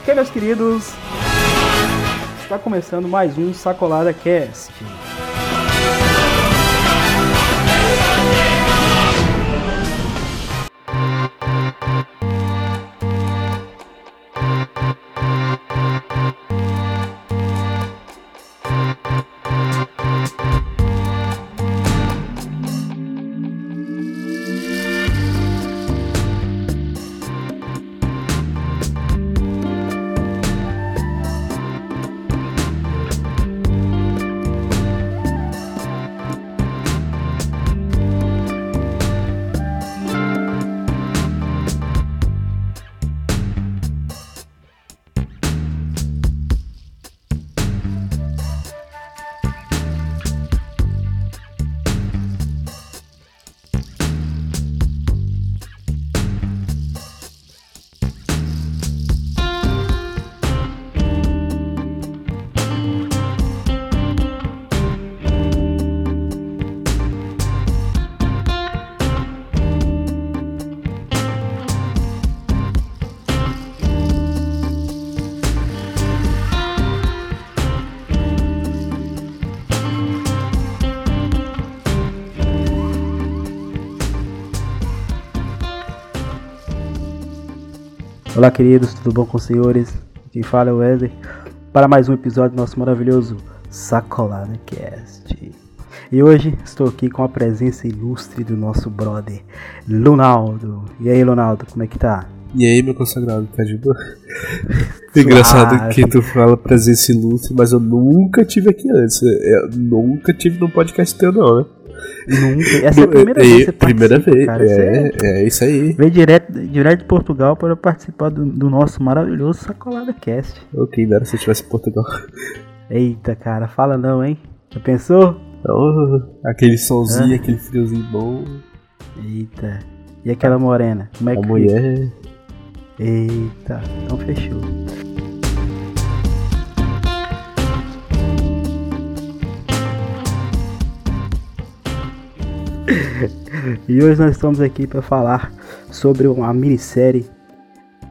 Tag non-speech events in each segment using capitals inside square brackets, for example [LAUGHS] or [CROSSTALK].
Ok, meus queridos, está começando mais um Sacolada Cast. Olá, queridos, tudo bom com os senhores? Quem fala é o Wesley para mais um episódio do nosso maravilhoso Sacolada Cast. E hoje estou aqui com a presença ilustre do nosso brother Lunaldo. E aí, Lunaldo, como é que tá? E aí, meu consagrado, tá de boa? [LAUGHS] Engraçado que tu fala presença ilustre, mas eu nunca tive aqui antes. Eu nunca tive num podcast teu, não, né? Nunca. Essa é a primeira vez que você Primeira vez, cara. é, é isso aí. Veio direto, direto de Portugal para participar do, do nosso maravilhoso Sacolada Cast. Ok, dera se eu estivesse em Portugal. Eita, cara, fala não, hein? Já pensou? Oh, aquele solzinho, ah. aquele friozinho bom. Eita. E aquela morena? Como é a que mulher. Eita, então fechou. E hoje nós estamos aqui para falar sobre uma minissérie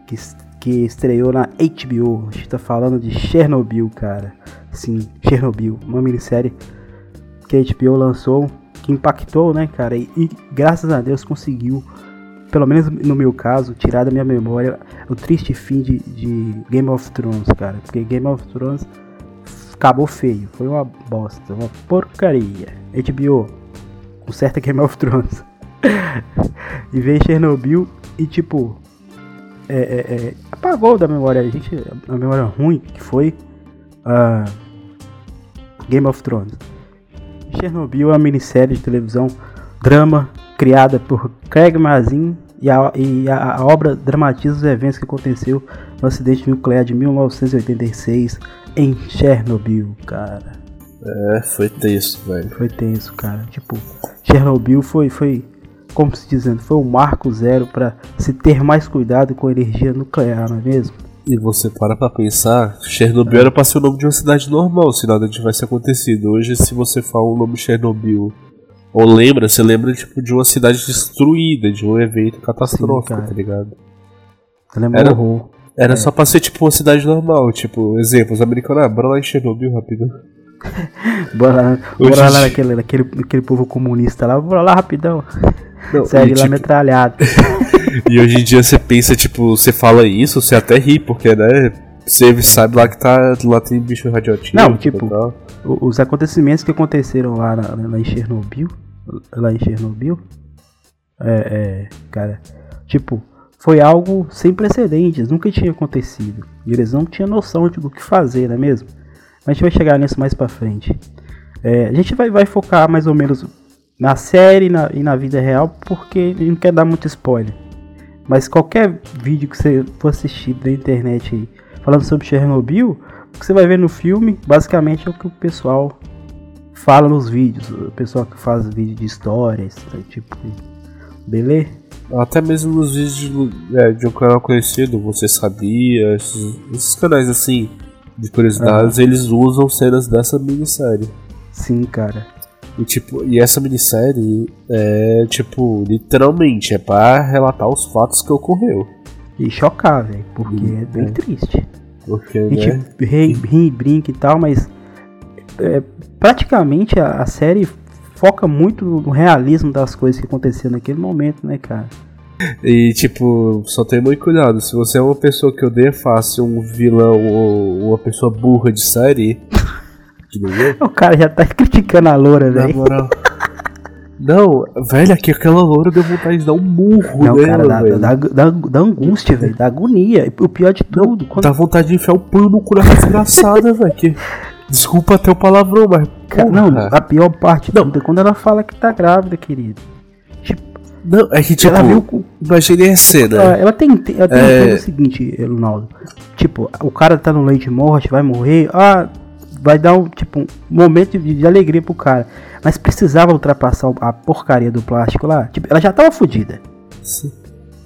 que, que estreou na HBO. A gente está falando de Chernobyl, cara. Sim, Chernobyl, uma minissérie que a HBO lançou, que impactou, né, cara? E, e graças a Deus conseguiu, pelo menos no meu caso, tirar da minha memória o triste fim de, de Game of Thrones, cara. Porque Game of Thrones acabou feio, foi uma bosta, uma porcaria. HBO, conserta Game of Thrones. e veio Chernobyl e tipo. É, é, é, apagou da memória a gente a memória ruim que foi uh, Game of Thrones. Chernobyl é uma minissérie de televisão drama criada por Craig Mazin e a, e a, a obra dramatiza os eventos que aconteceu no acidente nuclear de 1986 em Chernobyl, cara. É, foi tenso, velho. Foi tenso, cara. Tipo, Chernobyl foi, foi como se dizendo, foi um marco zero para se ter mais cuidado com a energia nuclear, não é mesmo? E você para pra pensar, Chernobyl é. era pra ser o nome de uma cidade normal se nada tivesse acontecido. Hoje, se você fala o nome Chernobyl ou lembra, você lembra tipo, de uma cidade destruída, de um evento catastrófico, Sim, tá ligado? Era, horror. Era é. só pra ser tipo uma cidade normal, tipo, exemplo, os americanos, ah, bora lá em Chernobyl rápido. Bora [LAUGHS] bora lá naquele, naquele, naquele povo comunista lá, bora lá rapidão. Não, Segue lá tipo... metralhado. [LAUGHS] e hoje em dia você pensa, tipo, você fala isso, você até ri, porque, né? Você sabe lá que tá, lá tem bicho radioativo. Não, tipo, os acontecimentos que aconteceram lá, na, lá em Chernobyl, lá em Chernobyl, é, é, cara, tipo, foi algo sem precedentes, nunca tinha acontecido. E eles não tinham noção do que fazer, não é mesmo? A gente vai chegar nisso mais pra frente. É, a gente vai, vai focar mais ou menos na série na, e na vida real, porque não quer dar muito spoiler. Mas qualquer vídeo que você for assistir da internet aí, falando sobre Chernobyl, o que você vai ver no filme, basicamente é o que o pessoal fala nos vídeos. O pessoal que faz vídeo de histórias, tipo, beleza? Até mesmo nos vídeos de, é, de um canal conhecido, você sabia, esses, esses canais assim, de curiosidades, eles usam cenas dessa minissérie. Sim, cara. E, tipo, e essa minissérie é, tipo, literalmente, é pra relatar os fatos que ocorreu. E chocar, velho, porque Hum, é bem é. triste. Porque, A gente né? ri, ri e brinca e tal, mas é, praticamente a, a série foca muito no realismo das coisas que aconteceram naquele momento, né, cara? E, tipo, só tem muito cuidado. Se você é uma pessoa que odeia fácil um vilão ou uma pessoa burra de série, [LAUGHS] O cara já tá criticando a loura, na velho. moral. Não, velho, aqui aquela loura deu vontade de dar um murro Não, nela, cara, dá, velho. dá, dá, dá angústia, velho, dá agonia. O pior de tudo, quando Dá vontade de enfiar o punho no cu da desgraçada, [LAUGHS] velho. que- Desculpa até o palavrão, mas. Cara, não, a pior parte Não. é quando ela fala que tá grávida, querido. Não, é que tipo. ela viu. Imaginei a cena. Ela, ela tem, ela tem É. o seguinte, Ronaldo. Tipo, o cara tá no leite de morte, vai morrer. Ah, vai dar um, tipo, um momento de, de alegria pro cara. Mas precisava ultrapassar a porcaria do plástico lá. Tipo, ela já tava fodida.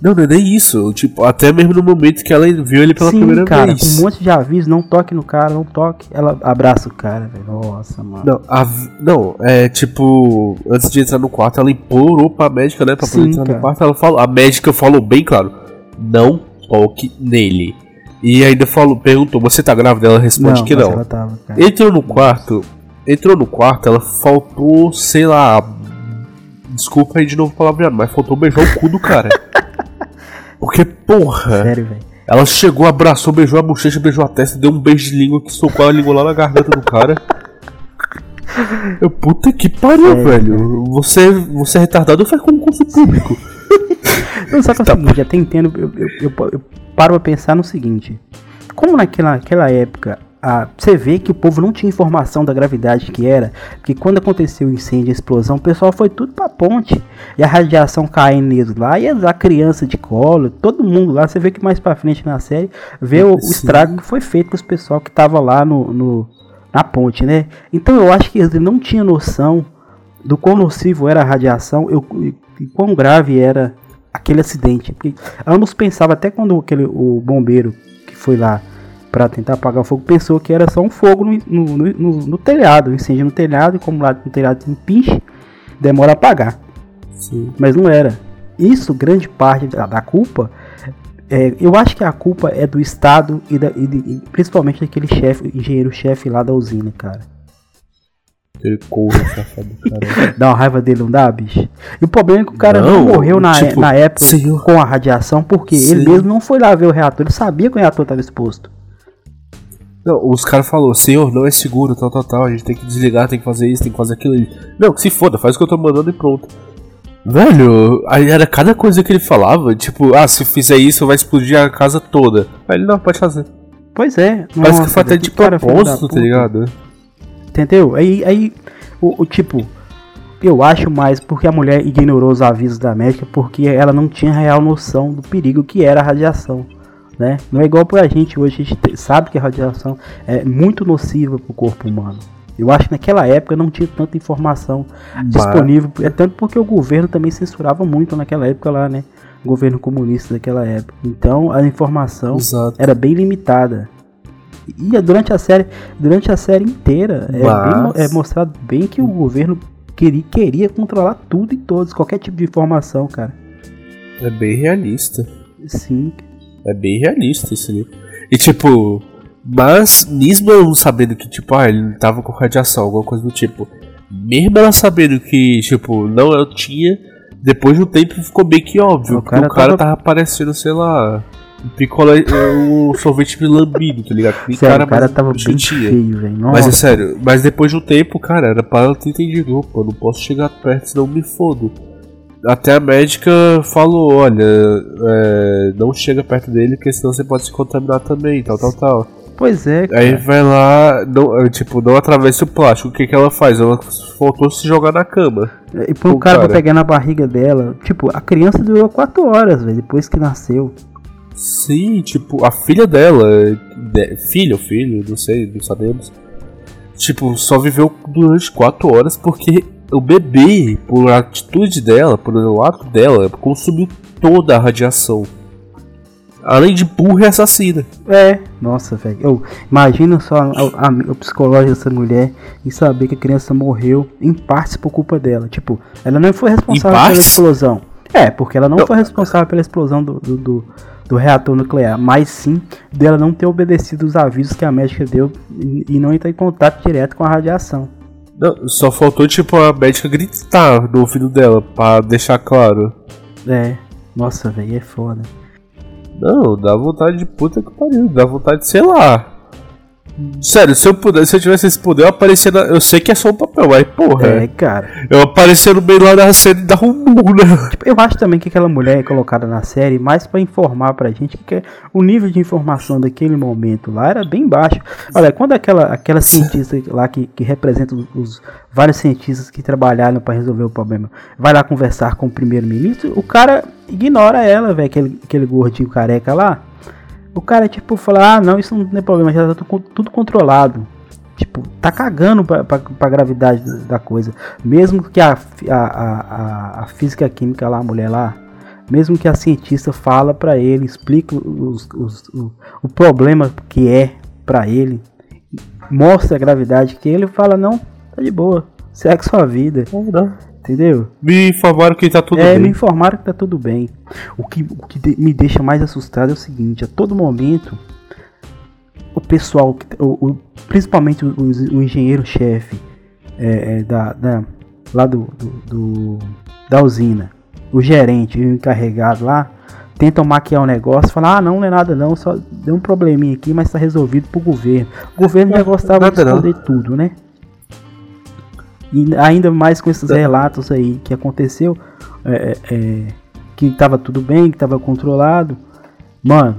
Não, não é nem isso. Tipo, até mesmo no momento que ela viu ele pela Sim, primeira cara, vez. com um monte de aviso, não toque no cara, não toque. Ela abraça o cara, velho. Nossa, mano. Não, a não, é tipo, antes de entrar no quarto, ela implorou pra médica, né? Pra poder Sim, entrar cara. no quarto, ela falou, a médica falou bem claro: não toque nele. E ainda falou, perguntou, você tá grávida? Ela responde que mas não. tava. Entrou no quarto, entrou no quarto, ela faltou, sei lá. Desculpa aí de novo palavreado, mas faltou beijar o cu do cara. [LAUGHS] Porque, porra, Sério, velho. ela chegou, abraçou, beijou a bochecha, beijou a testa, deu um beijo de língua que socou a língua lá na garganta do cara. Eu, puta que pariu, É, velho. Você, você é retardado ou faz concurso público? [LAUGHS] Não, só que é o Tá. seguinte, até entendo, eu, eu, eu, eu paro pra pensar no seguinte. Como naquela, naquela época, a, você vê que o povo não tinha informação da gravidade que era, porque quando aconteceu o incêndio, a explosão, o pessoal foi tudo pra ponte, e a radiação caindo neles lá, e a criança de colo, todo mundo lá, você vê que mais pra frente na série, vê o, o estrago que foi feito com os pessoal que tava lá no, no- na ponte, né? Então eu acho que eles não tinham noção do quão nocivo era a radiação eu, e, e quão grave era aquele acidente. Porque ambos pensavam, até quando aquele, o bombeiro que foi lá para tentar apagar o fogo, pensou que era só um fogo no, no, no- no- telhado, um incêndio no telhado, e como lá no telhado tem pinche, demora a apagar. Sim. Mas não era. Isso, grande parte da, da culpa, é, eu acho que a culpa é do Estado e, da- e e principalmente daquele chefe, engenheiro-chefe lá da usina, cara. Aquele corro safado, cara. [LAUGHS] Dá uma raiva dele, não dá, bicho? E o problema é que o cara não, Não, morreu na, tipo, na época senhor. com a radiação, porque ele Sim. mesmo não foi lá ver o reator, ele sabia que o reator estava exposto. Não, os caras falaram, senhor, não é seguro, tal, tal, tal, a gente tem que desligar, tem que fazer isso, tem que fazer aquilo. Ele, Não, que se foda, faz o que eu tô mandando e pronto. Velho, aí era cada coisa que ele falava, tipo, ah, se fizer isso vai explodir a casa toda. Aí ele, não, pode fazer. Pois é. Parece nossa, que foi até de propósito, tá ligado? Entendeu? Aí, aí o, o tipo, eu acho mais porque a mulher ignorou os avisos da médica porque ela não tinha real noção do perigo que era a radiação. Né? Não é igual pra gente hoje, a gente te- sabe que a radiação é muito nociva pro corpo humano. Eu acho que naquela época não tinha tanta informação disponível, é tanto porque o governo também censurava muito naquela época lá, né? O governo comunista daquela época. Então a informação Exato. era bem limitada. E durante a série, durante a série inteira, é, bem é mostrado bem que o governo queria, queria controlar tudo e todos, qualquer tipo de informação, cara. É bem realista. Sim. É bem realista isso ali. E tipo, mas mesmo não sabendo que, tipo, ah, ele tava com radiação, alguma coisa do tipo. Mesmo ela sabendo que, tipo, não eu tinha, depois de um tempo ficou bem que óbvio. O cara o cara tava- tava parecendo, sei lá, um picolé, um [LAUGHS] sorvete de lambido, tá ligado? Sério, o cara mais tava bem feio, velho. Mas é sério, mas depois de um tempo, cara, era pra ela ter entendido, eu não posso chegar perto, senão eu me fodo. Até a médica falou, olha, é, não chega perto dele, porque senão você pode se contaminar também, tal, tal, tal. Pois é, cara. Aí vai lá, não, tipo, não atravessa o plástico, o que que ela faz? Ela faltou se jogar na cama. E pro o cara, pra cara. pegar na barriga dela, tipo, a criança durou 4 horas, velho, depois que nasceu. Sim, tipo, a filha dela, de, filha ou filho, não sei, não sabemos. Tipo, só viveu durante 4 horas porque o bebê, por atitude dela, por o ato dela, consumiu toda a radiação. Além de burra e assassina. É, nossa, velho. Imagina só a, a, a, psicológico dessa mulher e saber que a criança morreu em partes por culpa dela. Tipo, ela não foi responsável pela explosão. É, porque ela não, não. foi responsável pela explosão do, do, do, do, reator nuclear, mas sim dela não ter obedecido os avisos que a médica deu e, e não entrar em contato direto com a radiação. Não, só faltou, tipo, a médica gritar no ouvido dela, pra deixar claro. É, nossa, velho, é foda. Não, dá vontade de puta que pariu, dá vontade de, sei lá, Sério, se eu pudesse, se eu tivesse esse poder, eu aparecer na, Eu sei que é só um papel, mas porra. É, cara. Eu aparecer no meio lá da série da um né? Tipo, eu acho também que aquela mulher é colocada na série mais para informar pra gente que é, o nível de informação daquele momento lá era bem baixo. Olha, quando aquela, aquela cientista lá que, que representa os, os vários cientistas que trabalharam para resolver o problema vai lá conversar com o primeiro-ministro, o cara ignora ela, velho, aquele, aquele gordinho careca lá. O cara, tipo, fala, ah, não, isso não tem problema, já tá tudo controlado. Tipo, tá cagando pra, pra, pra gravidade da coisa. Mesmo que a, a, a, a física química lá, a mulher lá, mesmo que a cientista fala para ele, explica os, os, o, o problema que é para ele, mostra a gravidade que ele fala, não, tá de boa, segue sua vida. Não. Entendeu? Me informaram que tá tudo é, bem. me informaram que tá tudo bem. O que, o que de, me deixa mais assustado é o seguinte: a todo momento, o pessoal, o, o principalmente o, o engenheiro-chefe é, é, da, da, lá do, do, do, da usina, o gerente o encarregado lá, tentam maquiar o negócio, falar, ah, não, não é nada não, só deu um probleminha aqui, mas tá resolvido pro governo. O governo já gostava de esconder tudo, né? E ainda mais com esses relatos aí que aconteceu, é, é, é que tava tudo bem, que tava controlado. Mano,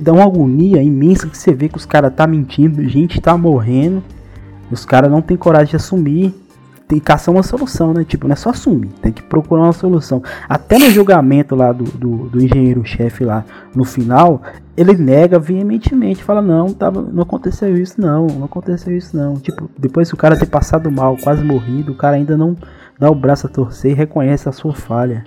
dá uma agonia imensa que você vê que os caras tá mentindo, gente tá morrendo, os caras não tem coragem de assumir tem que caçar uma solução, né? Tipo, não é só assumir, tem que procurar uma solução. Até no julgamento lá do, do, do engenheiro-chefe lá, no final, ele nega veementemente, fala, não, tava, não aconteceu isso não, não aconteceu isso não. Tipo, depois o cara ter passado mal, quase morrido, o cara ainda não dá o braço a torcer e reconhece a sua falha.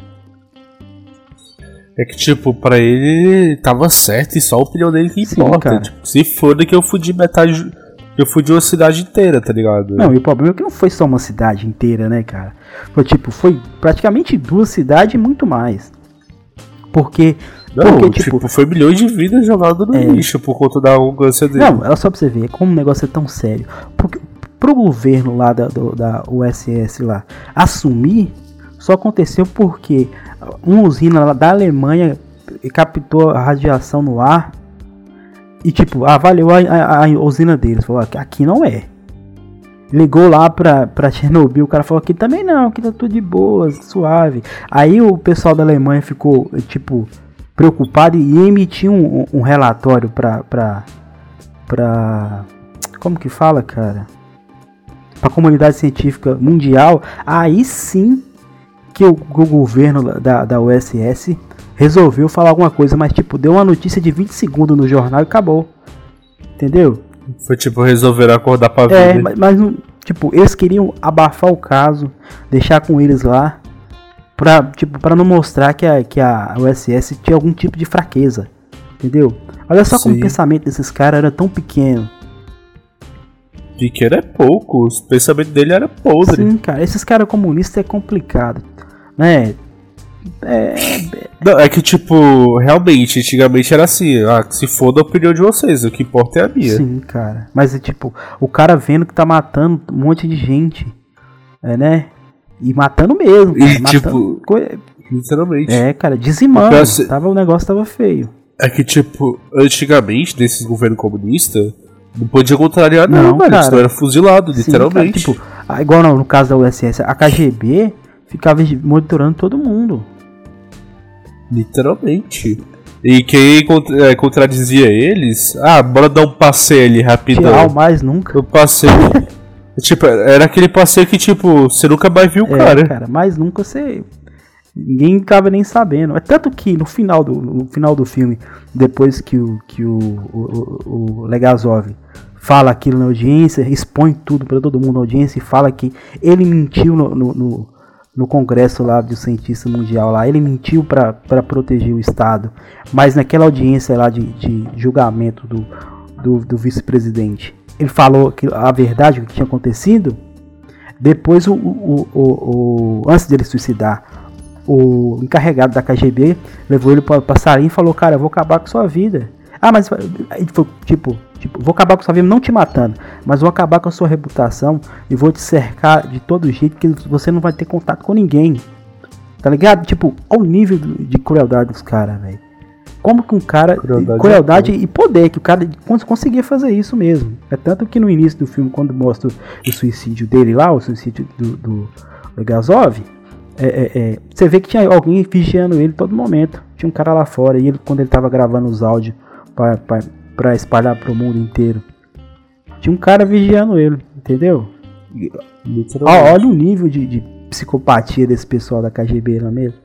É que, tipo, pra ele tava certo e só a opinião dele que importa. Sim, tipo, se foda que eu fudi metade eu fui de uma cidade inteira, tá ligado? Não, e o problema é que não foi só uma cidade inteira, né, cara? Foi tipo, foi praticamente duas cidades e muito mais. Porque. Não, porque, tipo, tipo, foi milhões de vidas jogadas no é... lixo por conta da arrogância dele. Não, é só pra você ver como o negócio é tão sério. Porque pro governo lá da, do, da USS lá assumir, só aconteceu porque uma usina da Alemanha captou a radiação no ar e tipo, avaliou a, a, a usina deles. Falou, aqui não é. Ligou lá pra, pra Chernobyl, o cara falou aqui também não, aqui tá tudo de boa, suave. Aí o pessoal da Alemanha ficou, tipo, preocupado e emitiu um, um relatório pra, pra, pra. Como que fala, cara? Pra comunidade científica mundial. Aí sim que o, o governo da, da USS resolveu falar alguma coisa, mas tipo, deu uma notícia de 20 segundos no jornal e acabou. Entendeu? Foi tipo, resolver acordar pra vida. É, mas, mas tipo, eles queriam abafar o caso, deixar com eles lá, pra, tipo, pra não mostrar que a, que a USS tinha algum tipo de fraqueza. Entendeu? Olha só Sim. como o pensamento desses caras era tão pequeno. Pequeno é pouco, o pensamento dele era podre. Sim, cara, esses caras comunistas é complicado. Né? É, Não, é que, tipo, realmente, antigamente era assim, ah, se foda a opinião de vocês, o que importa é a minha. Sim, cara. Mas é tipo, o cara vendo que tá matando um monte de gente, é, né? E matando mesmo. Cara, e, matando... tipo, literalmente. É, cara, dizimando. Assim, tava, o negócio tava feio. É que, tipo, antigamente, nesses governos comunistas, não podia contrariar não, não cara. Senão era fuzilado, Sim, literalmente. Cara, tipo, igual no, no caso da USS, a KGB ficava monitorando todo mundo. Literalmente. E quem é, contradizia eles, ah, bora dar um passeio ali rapidão. Tchau, mais nunca. O passeio. [LAUGHS] tipo, era aquele passeio que, tipo, você nunca mais viu o é, cara. cara, mais nunca você. Ninguém tava nem sabendo. É tanto que no final do, no final do filme, depois que o, que o, o, o Legazov fala aquilo na audiência, expõe tudo para todo mundo na audiência e fala que ele mentiu no, no, no no congresso lá do cientista mundial lá, ele mentiu para proteger o Estado, mas naquela audiência lá de, de julgamento do, do, do vice-presidente, ele falou que a verdade, o que tinha acontecido, depois o, o, o, o antes dele suicidar, o encarregado da KGB levou ele para passarinho e falou, cara, eu vou acabar com sua vida. Ah, mas tipo, tipo, vou acabar com sua vida não te matando, mas vou acabar com a sua reputação e vou te cercar de todo jeito que você não vai ter contato com ninguém. Tá ligado? Tipo, ao nível de crueldade dos caras, velho. Como que um cara. Crueldade, crueldade é e poder, que o cara conseguia fazer isso mesmo. É tanto que no início do filme, quando mostra o suicídio dele lá, o suicídio do, do Legazov, é, é, é, você vê que tinha alguém vigiando ele todo momento. Tinha um cara lá fora, e ele, quando ele tava gravando os áudios para espalhar para o mundo inteiro. Tinha um cara vigiando ele, entendeu? Ó, olha o nível de, de, psicopatia desse pessoal da KGB, não é mesmo?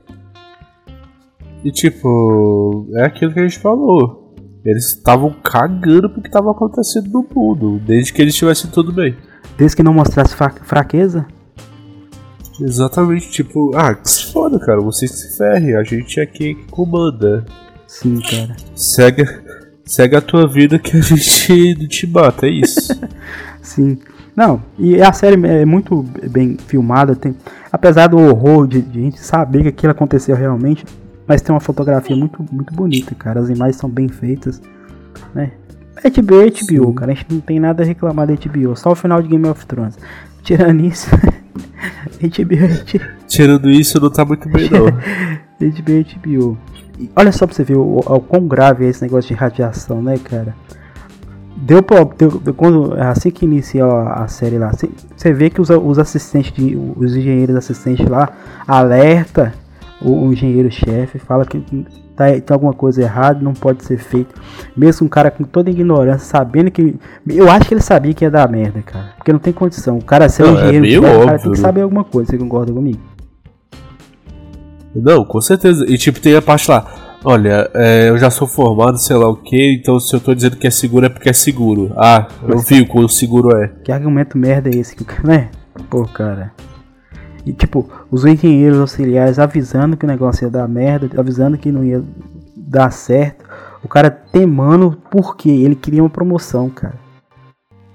E tipo, é aquilo que a gente falou. Eles estavam cagando pro que estava acontecendo no mundo, desde que eles estivessem tudo bem. Desde que não mostrasse fraqueza? Exatamente, tipo, ah, que se foda, cara, vocês se ferrem, a gente é quem comanda. Sim, cara. Segue, segue a tua vida que a gente [LAUGHS] te mata, é isso. [LAUGHS] Sim. Não, e a série é muito bem filmada, tem, apesar do horror de, de a gente saber que aquilo aconteceu realmente, mas tem uma fotografia muito, muito bonita, cara. As imagens são bem feitas, né? HBO é HBO, Sim. cara. A gente não tem nada a reclamar da HBO, só o final de Game of Thrones. Tirando isso, [LAUGHS] HBO, HBO. Tirando isso, não tá muito bem, não. HBO, HBO olha só pra você ver o, o, quão grave é esse negócio de radiação, né, cara? Deu, deu, quando assim que inicia a, série lá, você vê que os, os assistentes, de, os engenheiros assistentes lá alerta o, o engenheiro-chefe, fala que tá, tem alguma coisa errada, não pode ser feito. Mesmo um cara com toda ignorância, sabendo que. Eu acho que ele sabia que ia dar merda, cara. Porque não tem condição. O cara ser um é engenheiro, é o cara tem que saber alguma coisa. Você concorda comigo? Não, com certeza. E tipo, tem a parte lá. Olha, é, eu já sou formado, sei lá o que, então se eu tô dizendo que é seguro é porque é seguro. Ah, eu vi o quão seguro é. Que argumento merda é esse que o cara. Né? Pô, cara. E tipo, os engenheiros auxiliares avisando que o negócio ia dar merda, avisando que não ia dar certo. O cara temando porque ele queria uma promoção, cara.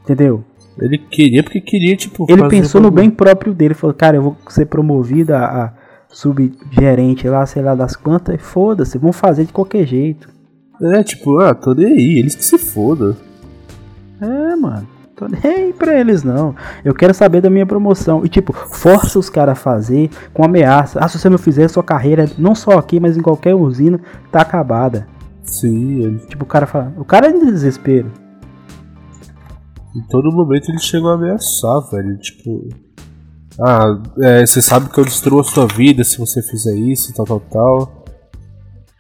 Entendeu? Ele queria porque queria, tipo. Ele pensou no bem próprio dele. Falou, cara, eu vou ser promovido a, a subgerente lá, sei lá das quantas, foda-se, vão fazer de qualquer jeito. É, tipo, ah, tô nem aí, eles que se fodam. É, mano, tô nem aí pra eles não. Eu quero saber da minha promoção. E tipo, força os caras a fazer com ameaça. Ah, se você não fizer, sua carreira, não só aqui, mas em qualquer usina, tá acabada. Sim, ele... Tipo, o cara fala. O cara é de desespero. Em todo momento ele chegou a ameaçar, velho. Tipo. Ah, é, você sabe que eu destruo a sua vida se você fizer isso, tal, tal, tal.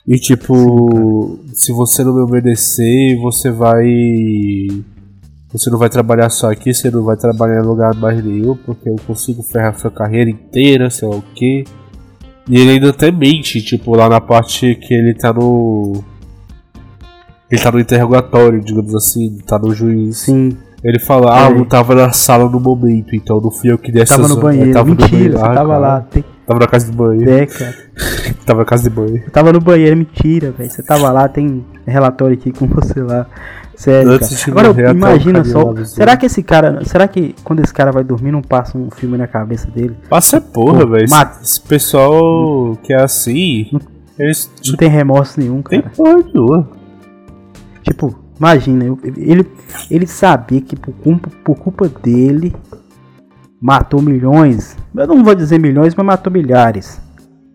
E tipo, se você não me obedecer, você vai. Você não vai trabalhar só aqui, você não vai trabalhar em lugar mais nenhum, porque eu consigo ferrar sua carreira inteira, sei lá o que. E ele ainda até mente, tipo, lá na parte que ele tá no. Ele tá no interrogatório, digamos assim, tá no juiz. Sim. Ele fala, ah, eu tava na sala no momento, então não fui eu que desse Tava no banheiro, tava mentira, no banheiro. ah, tava cara. lá. Tem... Tava na casa de banho. É, cara. [LAUGHS] tava na casa de banho. Eu tava no banheiro, mentira, velho. Você tava lá, tem relatório aqui com [LAUGHS] você lá. Sério. Agora imagina só. Será que esse cara. Será que quando esse cara vai dormir não passa um filme na cabeça dele? Passa é porra, velho. Esse, esse pessoal que é assim. Não, eles, não tem remorso nenhum, cara. Tem porra nenhuma. Tipo, Imagina, ele, ele sabia que por culpa, por culpa dele matou milhões. Eu não vou dizer milhões, mas matou milhares.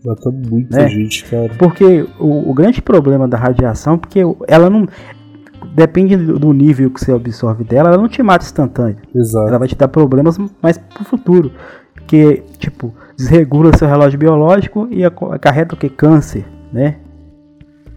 Matou muita né? gente, cara. Porque o, o, grande problema da radiação, porque ela não. Depende do nível que você absorve dela, ela não te mata instantâneo. Exato. Ela vai te dar problemas mais pro futuro. Porque, tipo, desregula seu relógio biológico e acarreta o que? Câncer, né?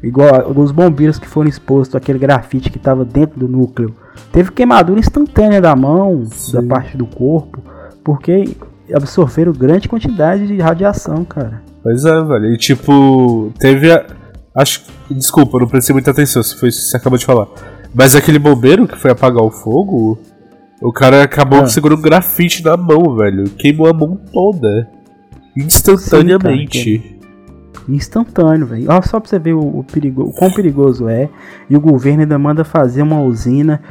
Igual os bombeiros que foram expostos àquele grafite que estava dentro do núcleo. Teve queimadura instantânea da mão, Sim. da parte do corpo, porque absorveram grande quantidade de radiação, cara. Pois é, velho. E tipo, teve a. Acho. Desculpa, não prestei muita atenção se foi isso que você acabou de falar. Mas aquele bombeiro que foi apagar o fogo, o cara acabou ah. segurando grafite na mão, velho. Queimou a mão toda. Instantaneamente. Sim, instantâneo, velho. Olha só pra você ver o, o, perigo, o quão perigoso é. E o governo ainda manda fazer uma usina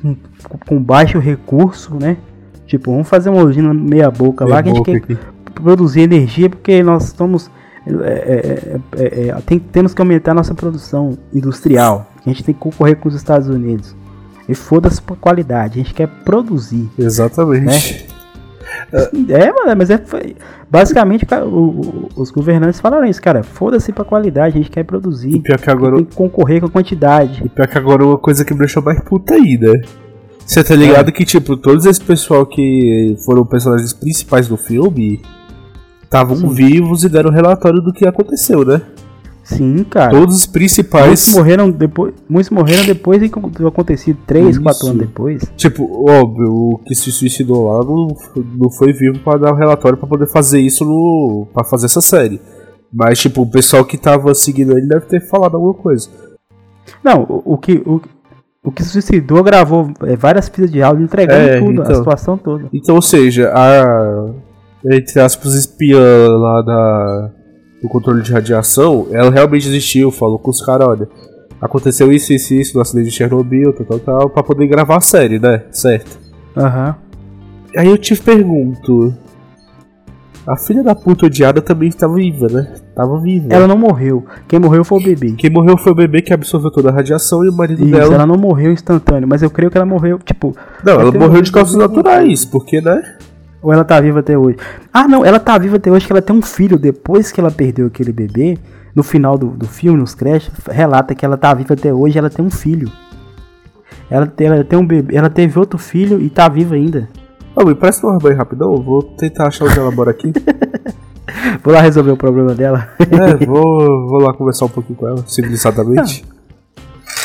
com, com baixo recurso, né? Tipo, vamos fazer uma usina meia boca meia lá que a gente quer aqui. produzir energia porque nós estamos. É, é, é, é, tem, temos que aumentar a nossa produção industrial. A gente tem que concorrer com os Estados Unidos. E foda-se pra qualidade, a gente quer produzir. Exatamente. Né? É, mano, mas é. Basicamente, o, o, os governantes falaram isso, cara. Foda-se pra qualidade, a gente quer produzir. E pior que agora. Tem que concorrer com a quantidade. E pior que agora uma coisa que me deixou mais puta aí, né? Você tá ligado é. que, tipo, todos esse pessoal que foram personagens principais do filme estavam vivos e deram relatório do que aconteceu, né? Sim, cara. Todos os principais. Muitos morreram depois, muitos morreram depois de ter acontecido 3, 4 anos depois. Tipo, óbvio, o que se suicidou lá não, não foi vivo para dar o um relatório para poder fazer isso no. para fazer essa série. Mas, tipo, o pessoal que tava seguindo ele deve ter falado alguma coisa. Não, o, o que. O, o que se suicidou gravou é, várias fitas de áudio entregando é, tudo, então, a situação toda. Então, ou seja, a. Entre aspas, espiã lá da do controle de radiação, ela realmente existiu, falou com os caras, olha, aconteceu isso, isso, isso no acidente de Chernobyl, tal, tal, tal, pra poder gravar a série, né? Certo. Aham. Uhum. Aí eu te pergunto. A filha da puta odiada também estava viva, né? Tava viva. Ela não morreu. Quem morreu foi o bebê. Quem morreu foi o bebê que absorveu toda a radiação e o marido Isso, dela. ela não morreu instantâneo, mas eu creio que ela morreu, tipo. Não, ela morreu de causas naturais, porque, né? Ou ela tá viva até hoje? Ah, não, ela tá viva até hoje que ela tem um filho depois que ela perdeu aquele bebê. No final do, do filme, nos créditos, relata que ela tá viva até hoje ela tem um filho. Ela, ela tem um bebê, ela teve outro filho e tá viva ainda. Ô, me presta uma banho rapidão, eu vou tentar achar onde ela mora aqui. [LAUGHS] vou lá resolver o problema dela. é, vou, vou lá conversar um pouquinho com ela, civilizadamente. Ah.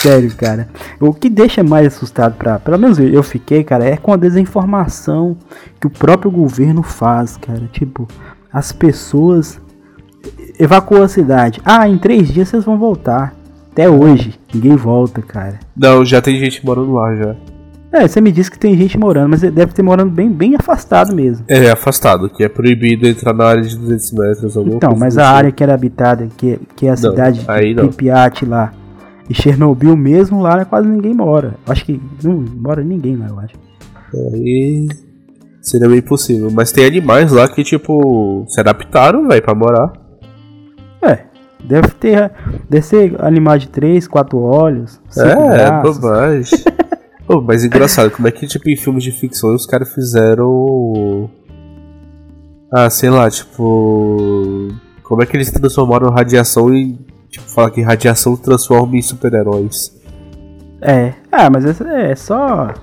Sério, cara. O que deixa mais assustado, pra, pelo menos eu fiquei, cara, é com a desinformação que o próprio governo faz, cara. Tipo, as pessoas evacuam a cidade. Ah, em três dias vocês vão voltar. Até hoje, ninguém volta, cara. Não, já tem gente morando lá já. É, você me disse que tem gente morando, mas deve ter morando bem, bem afastado mesmo. É, afastado, que é proibido entrar na área de 200 metros. Então, mas a assim. área que era habitada, que, que é a não, cidade de Pripyat lá, e Chernobyl mesmo lá quase ninguém mora. Acho que não mora ninguém lá, eu acho. Aí seria bem possível. Mas tem animais lá que, tipo, se adaptaram, velho, pra morar. É, deve ter. Deve ser animais de 3, 4 olhos. É, bobagem. [LAUGHS] Pô, mas engraçado, como é que, tipo, em filmes de ficção os caras fizeram. Ah, sei lá, tipo. Como é que eles transformaram radiação em Tipo, fala que radiação transforma em super-heróis. É, ah, mas é, é só.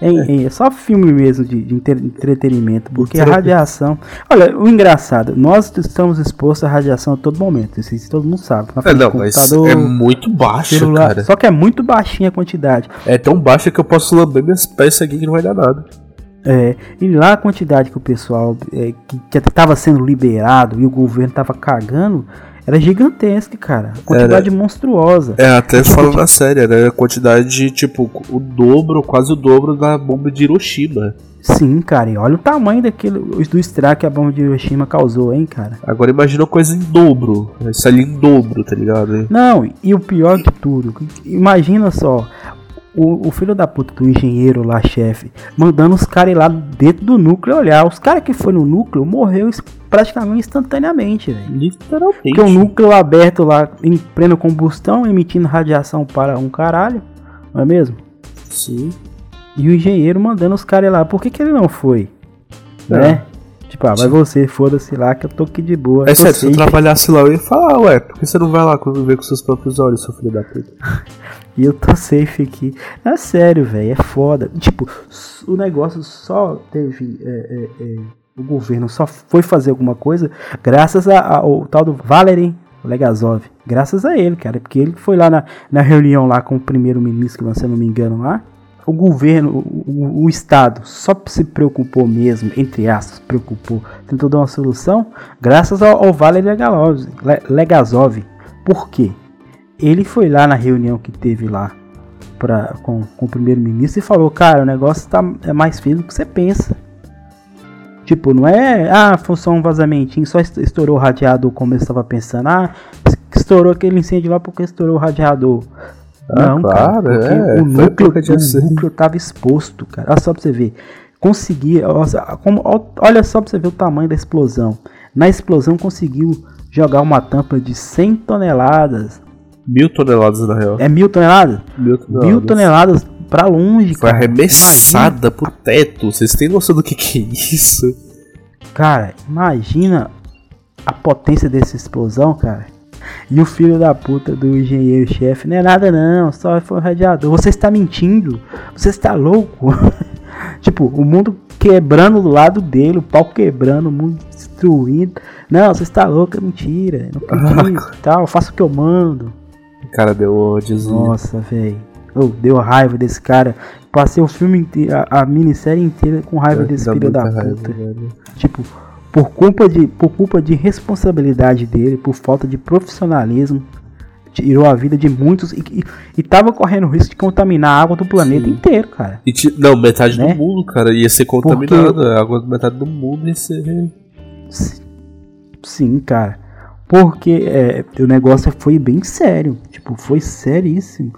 É, é. é, só filme mesmo de, de entretenimento, porque a radiação. Olha, o engraçado, nós estamos expostos à radiação a todo momento, isso todo mundo sabe. É, não, mas é muito baixa, celular, cara. Só que é muito baixinha a quantidade. É tão baixa que eu posso lamber minhas peças aqui que não vai dar nada. É, e lá a quantidade que o pessoal é, que estava sendo liberado e o governo estava cagando, era gigantesca, cara. Quantidade era, monstruosa. É, até falando na série, era a quantidade, tipo, o dobro, quase o dobro da bomba de Hiroshima. Sim, cara, e olha o tamanho daquele do estrago que a bomba de Hiroshima causou, hein, cara. Agora imagina coisa em dobro. Isso ali em dobro, tá ligado? Não, e o pior de tudo, imagina só, o, o, filho da puta do engenheiro lá, chefe, mandando os caras ir lá dentro do núcleo olhar. Os caras que foi no núcleo morreu praticamente instantaneamente, velho. Literalmente. Porque o núcleo aberto lá, em plena combustão, emitindo radiação para um caralho, não é mesmo? Sim. E o engenheiro mandando os caras lá. Por que, que ele não foi? Não. Né? Tipo, ah, vai você, foda-se lá que eu tô aqui de boa. É sério, se eu trabalhasse lá, eu ia falar, ué, por que você não vai lá conviver com seus próprios olhos, seu filho da puta? [LAUGHS] E eu tô safe aqui. É sério, velho. É foda. Tipo, o negócio só teve. É, é, é, o governo só foi fazer alguma coisa graças ao tal do Valery Legazov. Graças a ele, cara. Porque ele foi lá na, na reunião lá com o primeiro-ministro, se eu não me engano, lá. O governo, o, o, Estado só se preocupou mesmo, entre aspas, preocupou, tentou dar uma solução, graças ao, ao Valery Legazov. Por quê? ele foi lá na reunião que teve lá pra, com, com o primeiro-ministro e falou: Cara, o negócio tá, é mais feio do que você pensa. Tipo, não é, ah, foi só um vazamentinho, só estourou o radiador como eu estava pensando. Ah, estourou aquele incêndio lá porque estourou o radiador. Ah, não, claro, cara, é, o núcleo, o núcleo tava exposto, cara. Olha só pra você ver. Conseguia, como, olha só pra você ver o tamanho da explosão. Na explosão conseguiu jogar uma tampa de 100 toneladas. Mil toneladas na real. É mil toneladas? Mil toneladas. Mil toneladas pra longe, Foi cara. arremessada pro teto. Vocês têm noção do que, que é isso? Cara, imagina a potência dessa explosão, cara. E o filho da puta do engenheiro-chefe, não é nada não, só foi um radiador. Você está mentindo, você está louco. [LAUGHS] tipo, o mundo quebrando do lado dele, o pau quebrando, o mundo destruindo. Não, você está louco, é mentira. Não acredito, tal, faça o que eu mando. Cara, deu ódio. Nossa, velho. Oh, deu raiva desse cara. Passei o filme inteiro, a, a minissérie inteira com raiva é, desse filho da puta. Raiva, tipo, por culpa de por culpa de responsabilidade dele, por falta de profissionalismo, tirou a vida de muitos e, e, e tava correndo o risco de contaminar a água do planeta Sim. inteiro, cara. Não, metade né? do mundo, cara, ia ser contaminada. Porque... A água da metade do mundo ia ser. Sim, cara. Porque é, o negócio foi bem sério. Tipo, foi seríssimo.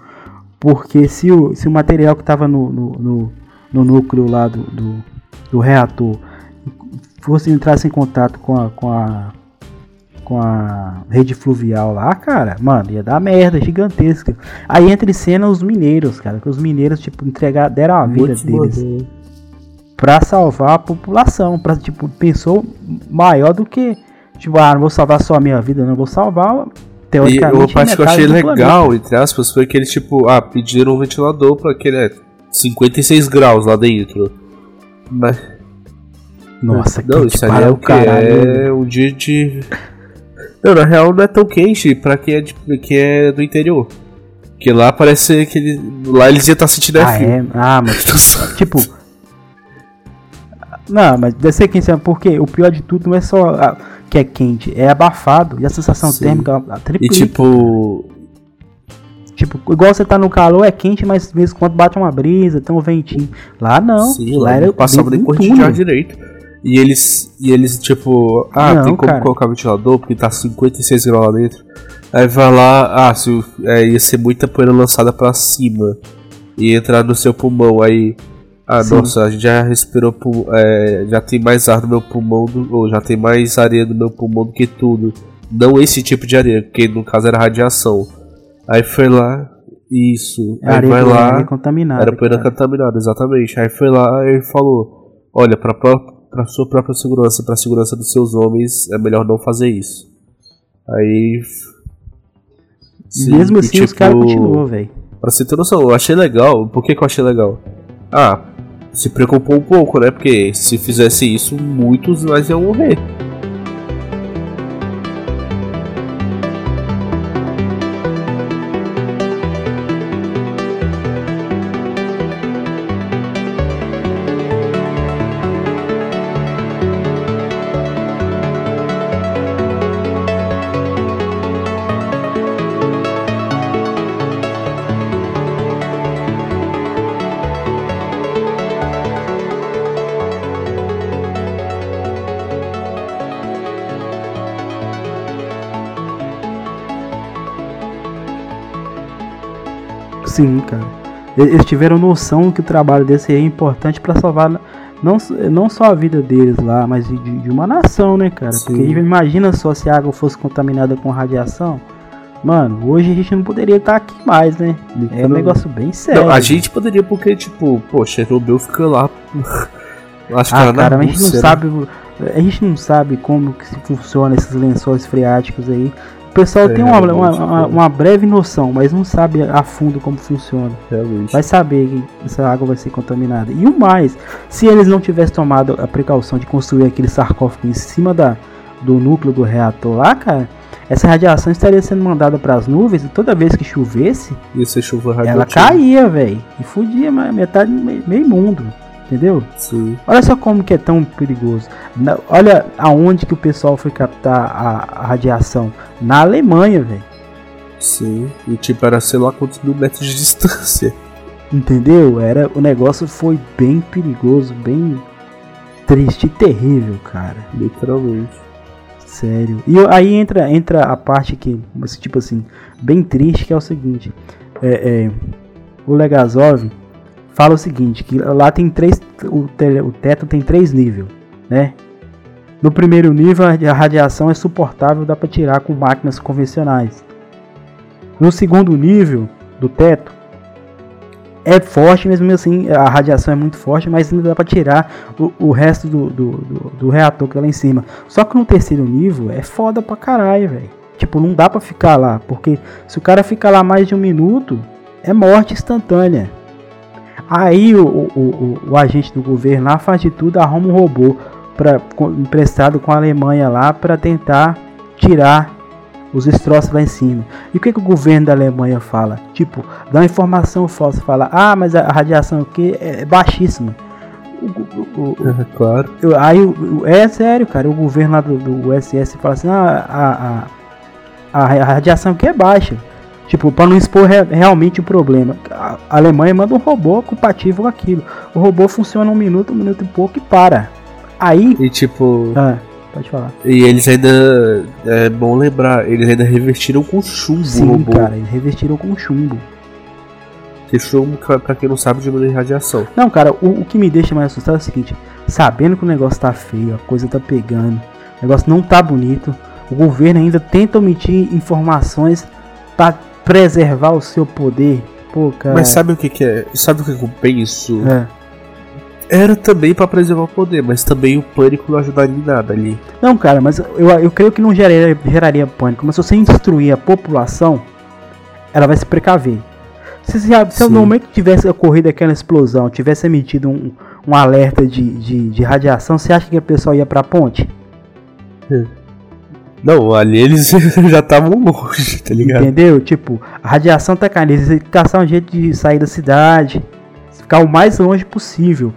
Porque se o, se o material que estava no, no, no, no, núcleo lá do, do, do reator fosse entrasse em contato com a, com a com a rede fluvial lá, cara, mano, ia dar merda gigantesca. Aí entra em cena os mineiros, cara, que os mineiros, tipo, entregar, deram a vida Muito deles para pra salvar a população, pra, tipo, pensou maior do que, tipo, ah, não vou salvar só a minha vida, não vou salvar teoricamente. E uma parte que eu achei legal, entre aspas, foi que eles, tipo, ah, pediram um ventilador pra aquele é, 56 graus lá dentro. Mas. Nossa, não, que isso aí é o que? É um dia de. Não, na real não é tão quente pra quem é, de, quem é do interior. Porque lá parece que ele, lá eles iam estar tá sentindo ah, frio. É? Ah, mas [LAUGHS] tipo. Não, mas deve ser quente, porque o pior de tudo não é só. Ah, que é quente, é abafado. E a sensação Sim. térmica triplica. E tipo. Tipo, igual você tá no calor, é quente, mas de vez em quando bate uma brisa, tem um ventinho. Lá não. Sim, lá, era passava nem corrente de ar direito. E eles, e eles tipo, ah, não, tem como cara. colocar ventilador porque tá 56 graus lá dentro. Aí vai lá, ah, se, é, ia ser muita poeira lançada pra cima e entrar no seu pulmão. Aí ah, Sim. nossa, a gente já respirou, é, já tem mais ar no meu pulmão, do, ou já tem mais areia no meu pulmão do que tudo. Não esse tipo de areia, porque no caso era radiação. Aí foi lá, isso. É aí vai lá. Areia contaminada. Era poeira contaminada, exatamente. Aí foi lá e falou: Olha, pra, pra sua própria segurança e pra segurança dos seus homens, é melhor não fazer isso. Aí. Sim, Mesmo assim, tipo, os caras continuam, velho. Pra você ter noção, eu achei legal. Por que, que eu achei legal? Ah, se preocupou um pouco, né? Porque se fizesse isso, muitos mais iam morrer. Sim, cara. Eles tiveram noção que o trabalho desse é importante para salvar não, não só a vida deles lá, mas de, de uma nação, né, cara? Sim. Porque imagina só se a água fosse contaminada com radiação. Mano, hoje a gente não poderia estar aqui mais, né? É um negócio bem sério. Não, a gente poderia porque, tipo, pô, Chernobyl fica lá. Acho que ah, cara, a gente não né? sabe. A gente não sabe como que funciona esses lençóis freáticos aí pessoal é, tem uma, uma, uma, uma, breve noção, mas não sabe a fundo como funciona. Realmente. Vai saber que essa água vai ser contaminada. E o mais, se eles não tivessem tomado a precaução de construir aquele sarcófago em cima da, do núcleo do reator lá, cara, essa radiação estaria sendo mandada para as nuvens e toda vez que chovesse, chuva ela caía, velho, e fudia metade meio mundo. Entendeu? Sim. Olha só como que é tão perigoso. olha aonde que o pessoal foi captar a, a radiação. Na Alemanha, velho. Sim. E tipo, era sei lá quantos mil metros de distância. Entendeu? Era, o negócio foi bem perigoso, bem. triste, terrível, cara. Literalmente. Sério. E aí entra, entra a parte que, tipo assim, bem triste, que é o seguinte. É, é, o Legazov fala o seguinte, que lá tem três. O, o teto tem três níveis, né? No primeiro nível a radiação é suportável, dá para tirar com máquinas convencionais. No segundo nível do teto é forte, mesmo assim a radiação é muito forte, mas ainda dá para tirar o, o resto do, do, do, do reator que tá lá em cima. Só que no terceiro nível é foda pra caralho, velho. Tipo, não dá pra ficar lá, porque se o cara ficar lá mais de um minuto, é morte instantânea. Aí o, o, o, o agente do governo lá faz de tudo, arruma um robô pra, com- emprestado com a Alemanha lá para tentar tirar os destroços lá em cima. E o que, que o governo da Alemanha fala? Tipo, dá uma informação falsa, fala, ah, mas a radiação aqui é baixíssima. O- o- o- claro. eu- aí é sério, cara. O governo lá do, do USS fala assim: ah, a, a, a, a radiação aqui é baixa. Tipo, para não expor re- realmente o problema. A Alemanha manda um robô compatível com aquilo. O robô funciona um minuto, um minuto e pouco e para. Aí. E tipo. Ah, pode falar. E eles ainda. É bom lembrar, eles ainda revestiram com chumbo o Sim, robô. cara, eles revestiram com chumbo. Que chumbo, pra quem não sabe, diminui radiação. Não, cara, o, o que me deixa mais assustado é o seguinte: sabendo que o negócio tá feio, a coisa tá pegando, o negócio não tá bonito, o governo ainda tenta omitir informações pra preservar o seu poder. Pô, cara. Mas sabe o que, que é? Sabe o que eu penso? É. Era também pra preservar o poder, mas também o pânico não ajudaria em nada ali. Não, cara, mas eu, eu creio que não geraria, geraria pânico. Mas se você instruir a população, ela vai se precaver. Se, se, se Sim. no momento que tivesse ocorrido aquela explosão, tivesse emitido um, um alerta de, de, de radiação, você acha que a pessoa ia pra ponte? Não, ali eles [LAUGHS] já estavam longe, tá ligado? Entendeu? Tipo, a radiação tá caindo, eles têm que caçar um jeito de sair da cidade, ficar o mais longe possível.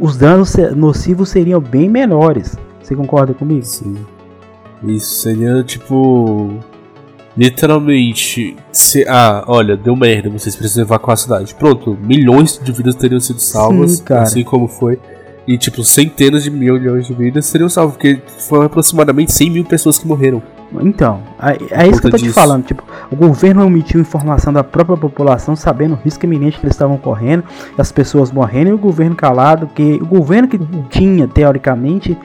Os danos nocivos seriam bem menores. Você concorda comigo? Sim. Isso seria tipo. Literalmente. Se, ah, olha, deu merda, vocês precisam evacuar a cidade. Pronto, milhões de vidas teriam sido salvas, Sim, cara. assim como foi. E tipo, centenas de milhões de vidas seriam salvas, porque foram aproximadamente 100 mil pessoas que morreram. Então, é, é isso que eu tô te disso. falando. Tipo, o governo omitiu informação da própria população, sabendo o risco iminente que eles estavam correndo, as pessoas morrendo, e o governo calado, que o governo que tinha, teoricamente,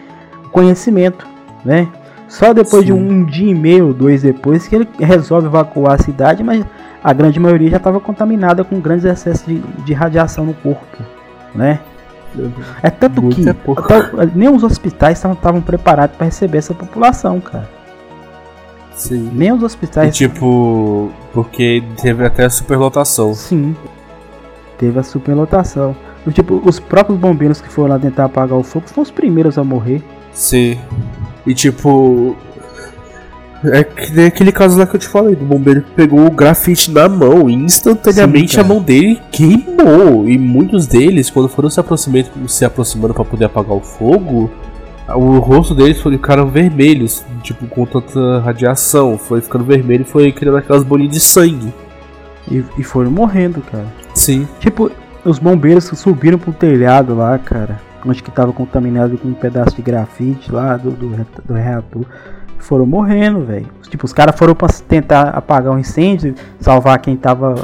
conhecimento, né? Só depois de Sim. um dia e meio, dois depois, que ele resolve evacuar a cidade, mas a grande maioria já estava contaminada com grandes excessos de, de radiação no corpo, né? É tanto Muito que até- nem os hospitais estavam preparados para receber essa população, cara. Sim. Nem os E hospitais tipo, porque teve até a superlotação. Sim. Teve a superlotação. O Tipo, os próprios bombeiros que foram lá tentar apagar o fogo foram os primeiros a morrer. Sim. E tipo. É que nem aquele caso lá que eu te falei, do bombeiro que pegou o grafite na mão e instantaneamente Sim, a mão dele queimou. E muitos deles, quando foram se aproximando, se aproximando para poder apagar o fogo, o rosto deles foi- ficaram vermelhos, tipo, com tanta radiação. Foi ficando vermelho e foi criando aquelas bolinhas de sangue. E, e foram morrendo, cara. Sim. Tipo, os bombeiros subiram pro telhado lá, cara. Onde que tava contaminado com um pedaço de grafite lá do, do, do reator. Foram morrendo, velho. Tipo, os caras foram pra tentar apagar o incêndio, salvar quem tava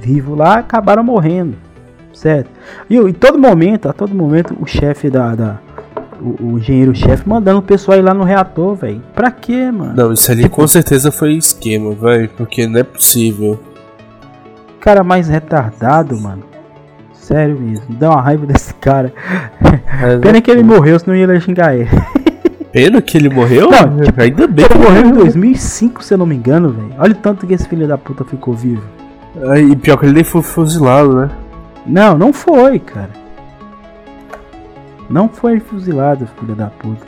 vivo lá, acabaram morrendo. Certo? E em todo momento, a todo momento, o chefe da. da- o, o engenheiro-chefe mandando o pessoal ir lá no reator, velho. Pra quê, mano? Não, isso ali Tipo- com certeza foi esquema, velho. Porque não é possível. cara mais retardado, mano. Sério mesmo. Dá uma raiva desse cara. É, Pena que ele morreu, senão ia xingar ele. Pena que ele morreu? Não, tipo, Ainda bem Ele que morreu em 2005, se eu não me engano, velho. Olha o tanto que esse filho da puta ficou vivo. E pior que ele nem foi fuzilado, né? Não, não foi, cara. Não foi fuzilado, filho da puta.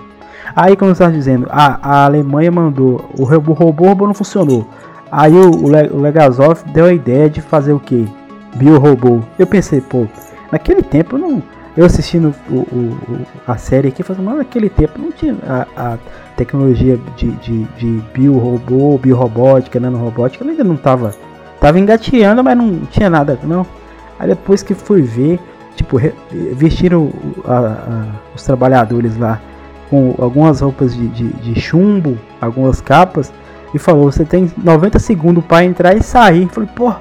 Aí, como você estava dizendo, a, a Alemanha mandou. O robô, o robô, não funcionou. Aí o, o, Le- o Legazov deu a ideia de fazer o que? Biorobô. Eu pensei, pô, naquele tempo eu não. Eu assistindo o, o- a série aqui, falando, mas naquele tempo não tinha a, a tecnologia de, de, de biorobô, biorobótica, nanorobótica, ainda não tava. Tava engateando, mas não tinha nada, não. Aí depois que fui ver, Tipo, vestiram a- a- os trabalhadores lá com algumas roupas de, de, de chumbo, algumas capas, e falou: Você tem 90 segundos para entrar e sair. Eu falei: Pô,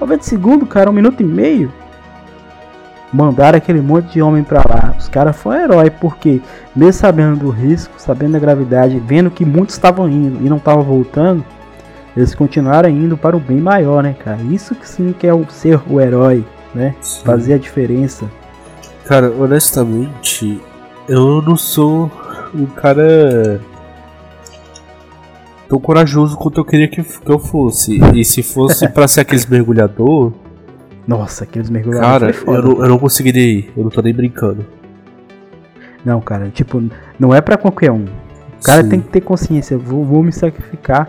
90 segundos, cara, um minuto e meio. Mandaram aquele monte de homem pra lá. Os caras foram herói, porque, mesmo sabendo do risco, sabendo da gravidade, vendo que muitos estavam indo e não estavam voltando, eles continuaram indo para o bem maior, né, cara? Isso que sim que é o ser o herói, né? Sim. Fazer a diferença. Cara, honestamente, eu não sou um cara tão corajoso quanto eu queria que, que eu fosse. E se fosse [LAUGHS] pra ser aqueles mergulhador, Nossa, aqueles mergulhadores cara, foi foda. eu não, eu não conseguiria ir. Eu não tô nem brincando. Não, cara, tipo, não é pra qualquer um. O cara Sim. tem que ter consciência, vou, vou me sacrificar.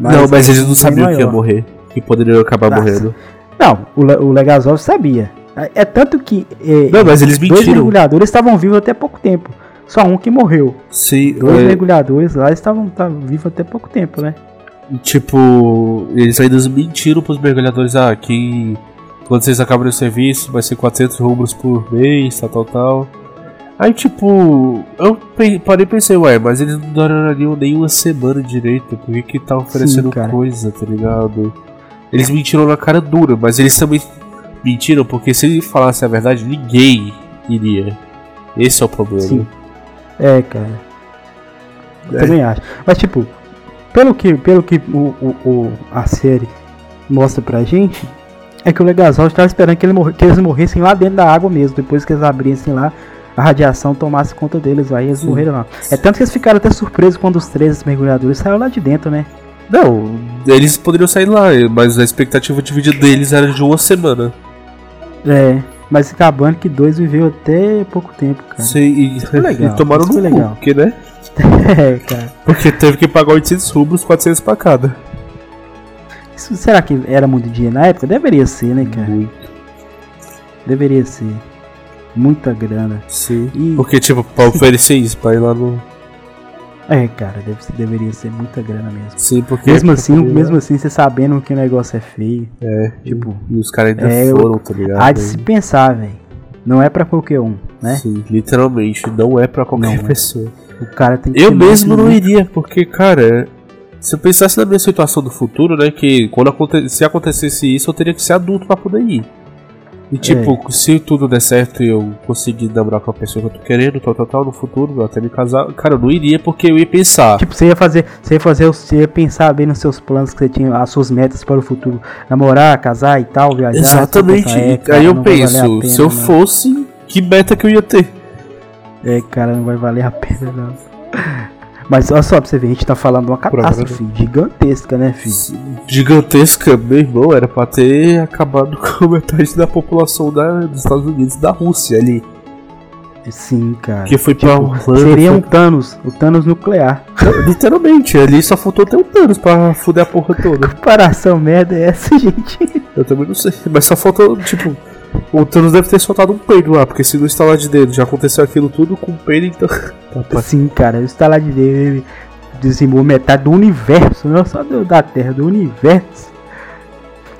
não, mas eles não sabiam que ia morrer. Que poderiam acabar Nossa. morrendo. Não, o, Le- o Legazov sabia. É é tanto que é, Não, mas eles dois mentiram. mergulhadores estavam vivos até pouco tempo. Só um que morreu. Sim, Dois é, mergulhadores lá estavam estavam vivos até pouco tempo, né? tipo, eles ainda mentiram pros mergulhadores, ah, que quando vocês acabarem o serviço vai ser 400 rublos por mês, tal, tal, tal. Aí, tipo, eu parei e pensei, ué, mas eles não durariam nem uma semana direito, por que que tá oferecendo cara. coisa, tá ligado? Eles mentiram na cara dura, mas eles também mentiram porque se eles falassem a verdade, ninguém iria. Esse é o problema. Sim. É, cara. Eu É. também acho. Mas tipo, pelo que, pelo que o, o, o- a série mostra pra gente, é que o Legazol estava esperando que, ele morre- que eles morressem lá dentro da água mesmo, depois que eles abrissem lá, a radiação tomasse conta deles, aí eles Sim. morreram lá. É tanto que eles ficaram até surpresos quando os três mergulhadores saíram lá de dentro, né? Não, eles poderiam sair lá, mas a expectativa de vida deles era de uma semana. É. Mas acabando que dois viveu até pouco tempo, cara. Sim, e, foi legal, e tomaram no cu, legal. porque, né? [LAUGHS] é, cara. Porque teve que pagar 800 rublos, 400 pra cada. Isso, será que era muito dinheiro na época? Deveria ser, né, cara? Muito, Deveria ser. Muita grana. sim. E- Porque, tipo, pra oferecer isso, pra ir lá no... É, cara, deve, deveria ser muita grana mesmo. Sim, porque... Mesmo assim, porque, mesmo assim, você sabendo que o negócio é feio, É, tipo, e os caras ainda é, foram, tá ligado? há de se pensar, velho. Não é pra qualquer um, né? Sim, literalmente, não é pra qualquer Não é. pessoa. O cara tem que Eu mesmo não iria, porque, cara, se eu pensasse na minha situação do futuro, né, que quando aconte se acontecesse isso, eu teria que ser adulto pra poder ir. E tipo, se tudo der certo e eu conseguir namorar com a pessoa que eu tô querendo, tal, tal, tal, no futuro, até me casar, cara, eu não iria porque eu ia pensar. Tipo, você ia fazer, você ia fazer, você ia pensar bem nos seus planos que você tinha, as suas metas para o futuro, namorar, casar e tal, viajar. Exatamente. Puta, é, cara, aí eu penso, pena, se eu não. fosse, que meta que eu ia ter? É, cara, não vai valer a pena, não. Mas olha só pra você ver, a gente tá falando de uma catástrofe gigantesca, né, filho? Gigantesca, meu irmão, era pra ter acabado [LAUGHS] com metade da população da, dos Estados Unidos e da Rússia ali. Sim, cara. Que foi pra Tipo, Orlando. seria um foi- Thanos, o Thanos nuclear. Literalmente, ali só faltou ter um Thanos pra fuder a porra toda. [LAUGHS] Comparação merda é essa, gente. Eu também não sei, mas só faltou, tipo, o Thanos deve ter soltado um peido lá, porque se não instalar de dedo já aconteceu aquilo tudo com um peido, então. Sim, cara, o estalar de dedo ele dizimou metade do universo, não só do- da Terra, do universo.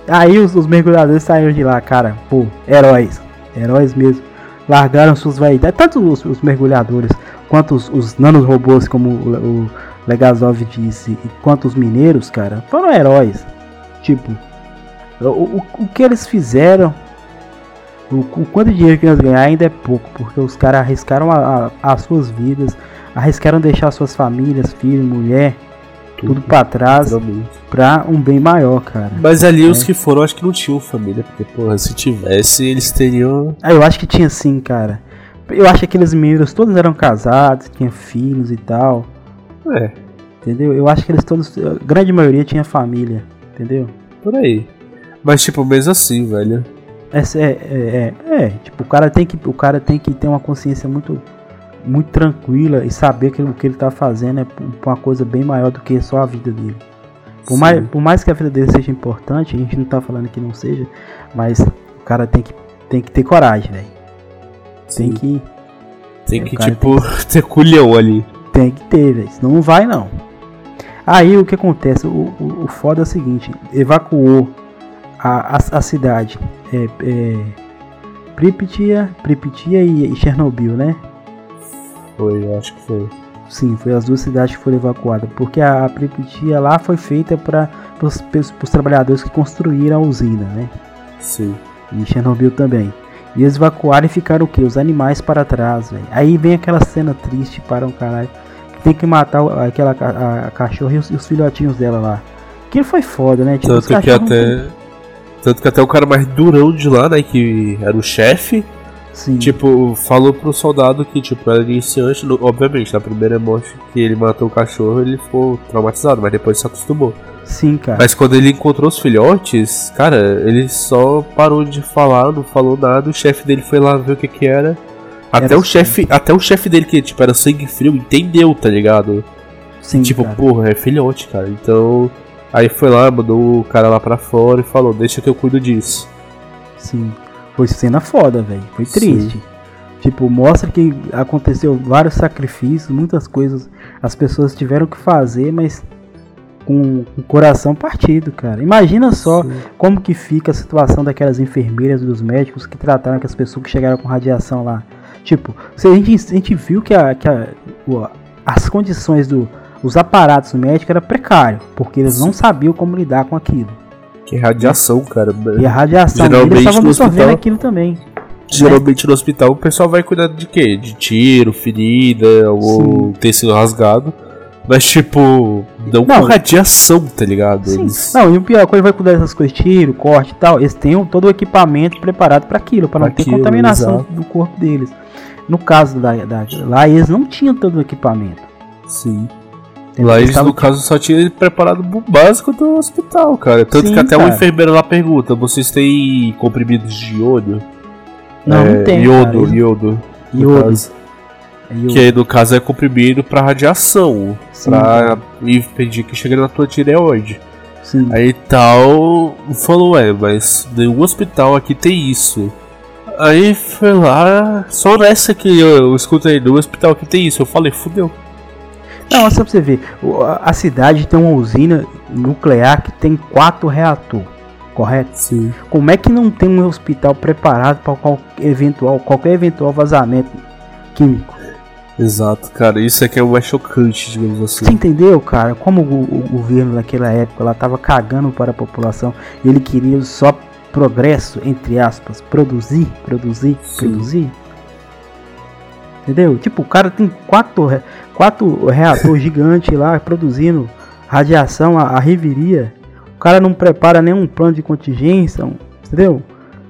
Aí os, os mergulhadores saíram de lá, cara, pô, heróis, heróis mesmo. Largaram suas vaidades, tanto os, os mergulhadores quanto os, os nanorobôs, como o, o Legazov disse, e quanto os mineiros, cara, foram heróis. Tipo, o, o, o que eles fizeram, o, o quanto de dinheiro que eles ganharam ainda é pouco, porque os caras arriscaram a- a- as suas vidas, arriscaram deixar suas famílias, filho, mulher, tudo pra trás, literalmente. pra um bem maior, cara. Mas ali os É. que foram, acho que não tinham família, porque, porra, se tivesse, eles teriam. Ah, eu acho que tinha sim, cara. Eu acho que aqueles meninos todos eram casados, tinham filhos e tal, É, entendeu? Eu acho que eles todos, a grande maioria tinha família, entendeu? por aí. Mas, tipo, mesmo assim, velho. É, é, é, é, tipo, o cara tem que, o cara tem que ter uma consciência muito, muito tranquila e saber que o que ele tá fazendo é uma coisa bem maior do que só a vida dele. Por Sim. mais, por mais que a vida dele seja importante, a gente não tá falando que não seja, mas o cara tem que, tem que ter coragem, velho. Tem que, Tem o [LAUGHS] que, tipo, ter culhão ali. tem que ter, velho. Senão não vai não. Aí o que acontece? O, o, o foda é o seguinte: evacuou a, a, a cidade. É, é, e, e Chernobyl, né? Foi, eu acho que foi. Sim, foi as duas cidades que foram evacuadas, porque a Pripyat lá foi feita para os trabalhadores que construíram a usina, né? Sim. E Chernobyl também. E eles evacuaram e ficaram o que? Os animais para trás, velho. Aí vem aquela cena triste para um caralho. Que tem que matar aquela a, a cachorra e os, os, filhotinhos dela lá. Que foi foda, né? Tipo, Tanto que até. Tanto que até o cara mais durão de lá, né? Que era o chefe. Sim. Tipo, falou pro soldado que, tipo, era iniciante. No, obviamente, na primeira morte que ele matou o cachorro, ele ficou traumatizado, mas depois se acostumou. Sim, cara. Mas quando ele encontrou os filhotes, cara, ele só parou de falar, não falou nada. O chefe dele foi lá ver o que que era. Até era o chefe, até o chefe dele que tipo era sangue frio, entendeu, tá ligado? Sim, tipo, cara. porra, é filhote, cara. Então, aí foi lá, mandou o cara lá pra fora e falou: "Deixa que eu cuido disso". Sim. Foi cena foda, velho. Foi triste. Sim. Tipo, mostra que aconteceu vários sacrifícios, muitas coisas as pessoas tiveram que fazer, mas com o coração partido, cara. Imagina só Sim. como que fica a situação daquelas enfermeiras dos médicos que trataram aquelas pessoas que chegaram com radiação lá. Tipo, se a gente, a gente viu que, a, que a, as condições do os aparatos médicos era precário, porque eles não sabiam como lidar com aquilo. Que radiação, cara. E a radiação, Geralmente eles estavam absorvendo hospital... aquilo também. Geralmente né? no hospital o pessoal vai cuidar de quê? De tiro, ferida ou tecido rasgado. Mas, tipo, não, não com radiação, tá ligado? Sim. Eles... Não, e o pior, quando vai cuidar dessas coisas, tiro, corte e tal, eles têm todo o equipamento preparado para aquilo, para não aquilo, ter contaminação exato. do corpo deles. No caso da, da, lá, eles não tinham todo o equipamento. Sim. Lá eles, no caso, só tinham preparado o básico do hospital, cara. Tanto Sim, que até cara. o enfermeiro lá pergunta: vocês têm comprimidos de iodo? Não, é, não tem. Iodo, cara. iodo. Iodo. É que aí, no caso é comprimido para radiação, Sim, pra impedir que chegue na tua tireoide. Sim. Aí tal, falou, é, mas nenhum hospital aqui tem isso. Aí foi lá, só nessa que eu, eu escutei, no hospital que tem isso, eu falei, fudeu. Não, só pra você ver, a cidade tem uma usina nuclear que tem quatro reatores, correto? Sim. Como é que não tem um hospital preparado para qualquer eventual, qualquer eventual vazamento químico? Exato, cara, isso é que é o mais chocante, digamos assim. Você entendeu, cara? Como o, o governo naquela época ela tava cagando para a população, ele queria só progresso, entre aspas, produzir, produzir, Sim. produzir. Entendeu? Tipo, o cara tem quatro, quatro reatores gigantes lá produzindo radiação a, a reviria. O cara não prepara nenhum plano de contingência, um, entendeu?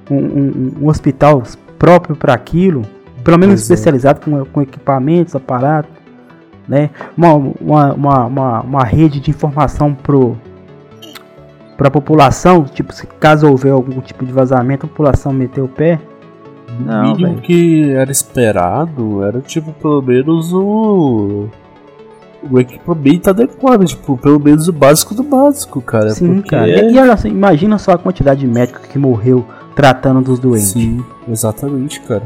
Um, um, um hospital próprio para aquilo pelo menos pois é. especializado é. com, com equipamentos, aparatos, né? Uma, uma, uma, uma, uma rede de informação pro para a população, tipo, se caso houver algum tipo de vazamento, a população meter o pé. Não, o que era esperado era tipo pelo menos o o equipamento adequado, tipo, pelo menos o básico do básico, cara. Sim, cara. E, e olha assim, imagina só a quantidade de médicos que morreu tratando dos doentes. Sim, exatamente, cara.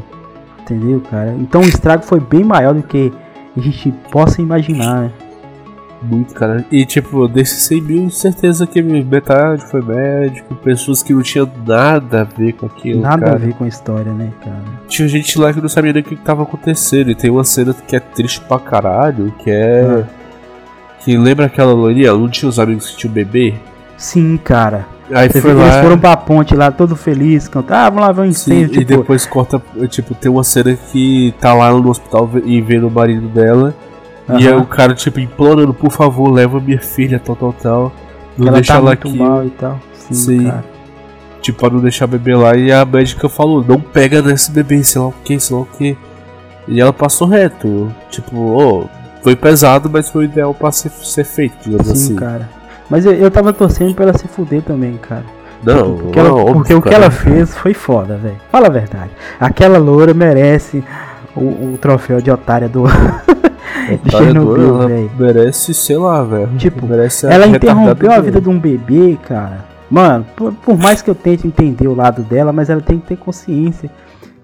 Entendeu, cara? Então o estrago foi bem maior do que a gente possa imaginar, né? Muito, cara. E tipo, desses 100 mil, certeza que metade foi médico, pessoas que não tinham nada a ver com aquilo. Nada cara. a ver com a história, né, cara? Tinha gente lá que não sabia nem o que estava acontecendo. E tem uma cena que é triste pra caralho, que é. Ah. Que lembra aquela loirinha? Não tinha os amigos que tinham bebê? Sim, cara. Aí Você foi lá... Eles foram pra ponte lá, todo feliz, cantando, ah, vamos lá ver um incêndio. Sim, tipo... E depois corta, tipo, tem uma cena que tá lá no hospital e vendo o marido dela. Uhum. E aí o cara, tipo, implorando, por favor, leva minha filha, tal, tal, tal. Não ela deixa tá ela aqui. Mal e tal. Sim, Sim. Cara. Tipo, pra não deixar bebê lá. E a médica falou, não pega nesse bebê, sei lá o que, sei lá o que. E ela passou reto. Tipo, oh, foi pesado, mas foi ideal pra ser, ser feito, digamos Sim, assim. cara. Mas eu, eu tava torcendo pra ela se fuder também, cara. Não, porque, ela, óbvio, porque o que ela fez foi foda, velho. Fala a verdade. Aquela loura merece o, o troféu de otária do. De Chernobyl, velho. Merece, sei lá, velho. Tipo, merece ela interrompeu a vida de um bebê, cara. Mano, por, por, mais que eu tente entender o lado dela, mas ela tem que ter consciência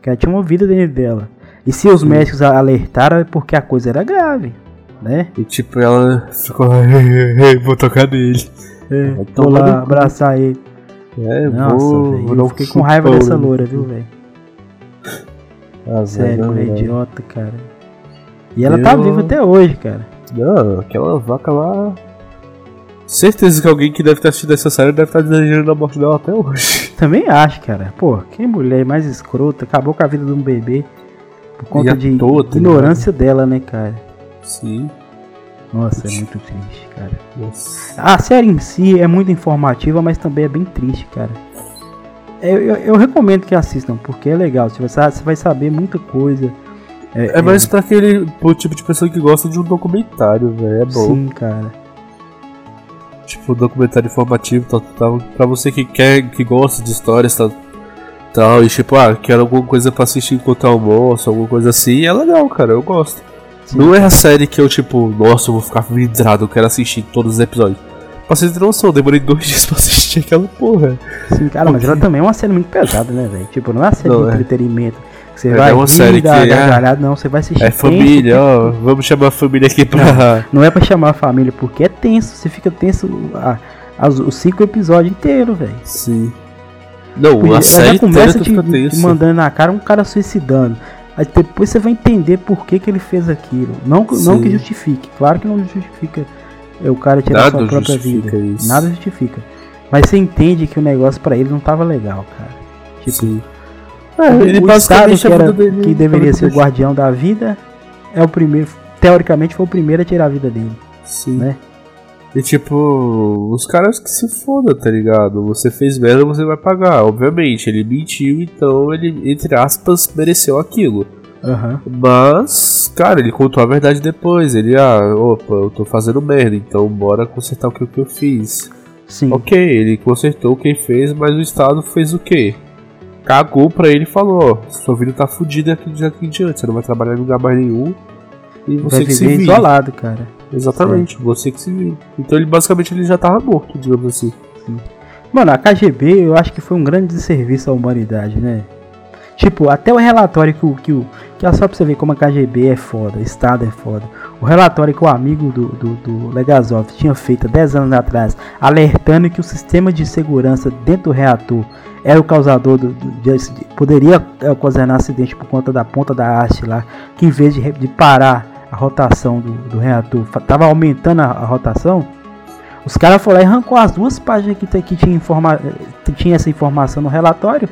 que ela tinha uma vida dentro dela. E se os Sim. médicos alertaram é porque a coisa era grave né? E tipo, ela ficou, vou tocar nele. É, vou lá abraçar ele. É, Nossa, vou, véio, eu fiquei com raiva dessa loura, viu, velho? Ah, Sério, não. idiota, cara. E ela tá Eu- viva até hoje, cara. Não, aquela vaca lá. Certeza que alguém que deve ter assistido essa série deve estar desejando a morte dela até hoje. [LAUGHS] Também acho, cara. Pô, que mulher mais escrota. Acabou com a vida de um bebê. Por conta de toa, tá ignorância dela, né, cara? Sim. Nossa, é muito triste, cara. Nossa. A série em si é muito informativa, mas também é bem triste, cara. Eu, eu, eu recomendo que assistam, porque é legal. Você vai, você vai saber muita coisa. É mais pra aquele pro tipo de pessoa que gosta de um documentário, velho. É bom. Sim, cara. Tipo, um documentário informativo, tal, tal. Pra você que quer, que gosta de histórias, tal. tal e tipo, ah, quero alguma coisa pra assistir enquanto almoço, alguma coisa assim, é legal, cara. Eu gosto. Sim. Não é a série que eu, tipo, nossa, eu vou ficar vidrado, eu quero assistir todos os episódios. Pra vocês terem noção, eu demorei dois [LAUGHS] dias pra assistir aquela porra. Sim, cara, mas ela também é uma série muito pesada, né, velho? Tipo, não é uma série Não, de é. entretenimento. que Você É, vai é uma série dar que é- gargalhada, não, você vai assistir É tenso, família, ó, vamos chamar a família aqui pra. [LAUGHS] Não é pra chamar a família, porque é tenso. Você fica tenso a- os cinco episódios inteiros, velho. Sim. Não, Porque a série já começa te, te tenso. mandando na cara um cara suicidando. Aí depois você vai entender por que, que ele fez aquilo. Não, que- não que justifique. Claro que não justifica é, o cara tirar Nada sua própria vida. isso. Nada justifica. Mas você entende que o negócio pra ele não tava legal, cara. Tipo, Sim. O, É, ele o Estado que, a era, dele que deveria ser o guardião da vida é o primeiro. Teoricamente foi o primeiro a tirar a vida dele. Sim. né? E tipo, os caras que se fodam, tá ligado? Você fez merda, você vai pagar. Obviamente, ele mentiu, então ele, entre aspas, mereceu aquilo. Aham. Mas, cara, ele contou a verdade depois. Ele, ah, opa, eu tô fazendo merda, então bora consertar o que, o que eu fiz. Sim. Ok, ele consertou quem fez, mas o Estado fez o quê? Cagou pra ele e falou: ó, sua vida tá fudida aqui de aqui em diante, você não vai trabalhar em lugar mais nenhum. E você Vai que se vira. isolado, cara. Exatamente, você que se vira. Então ele basicamente ele já tava morto, digamos assim. Mano, a KGB eu acho que foi um grande desserviço à humanidade, né? Tipo, até o relatório que o. Que, o, que é só pra você ver como a KGB é foda, Estado é foda. O relatório que o amigo do, do, do Legazov tinha feito há 10 anos atrás, alertando que o sistema de segurança dentro do reator era o causador do. do de, de- poderia eh, ocasionar acidente por conta da ponta da haste lá, que em vez de, de parar a rotação do, do reator, tava aumentando a, a rotação. Os caras foram lá e arrancou as duas páginas que, que tinha, informa, eh, tinha essa informação no relatório.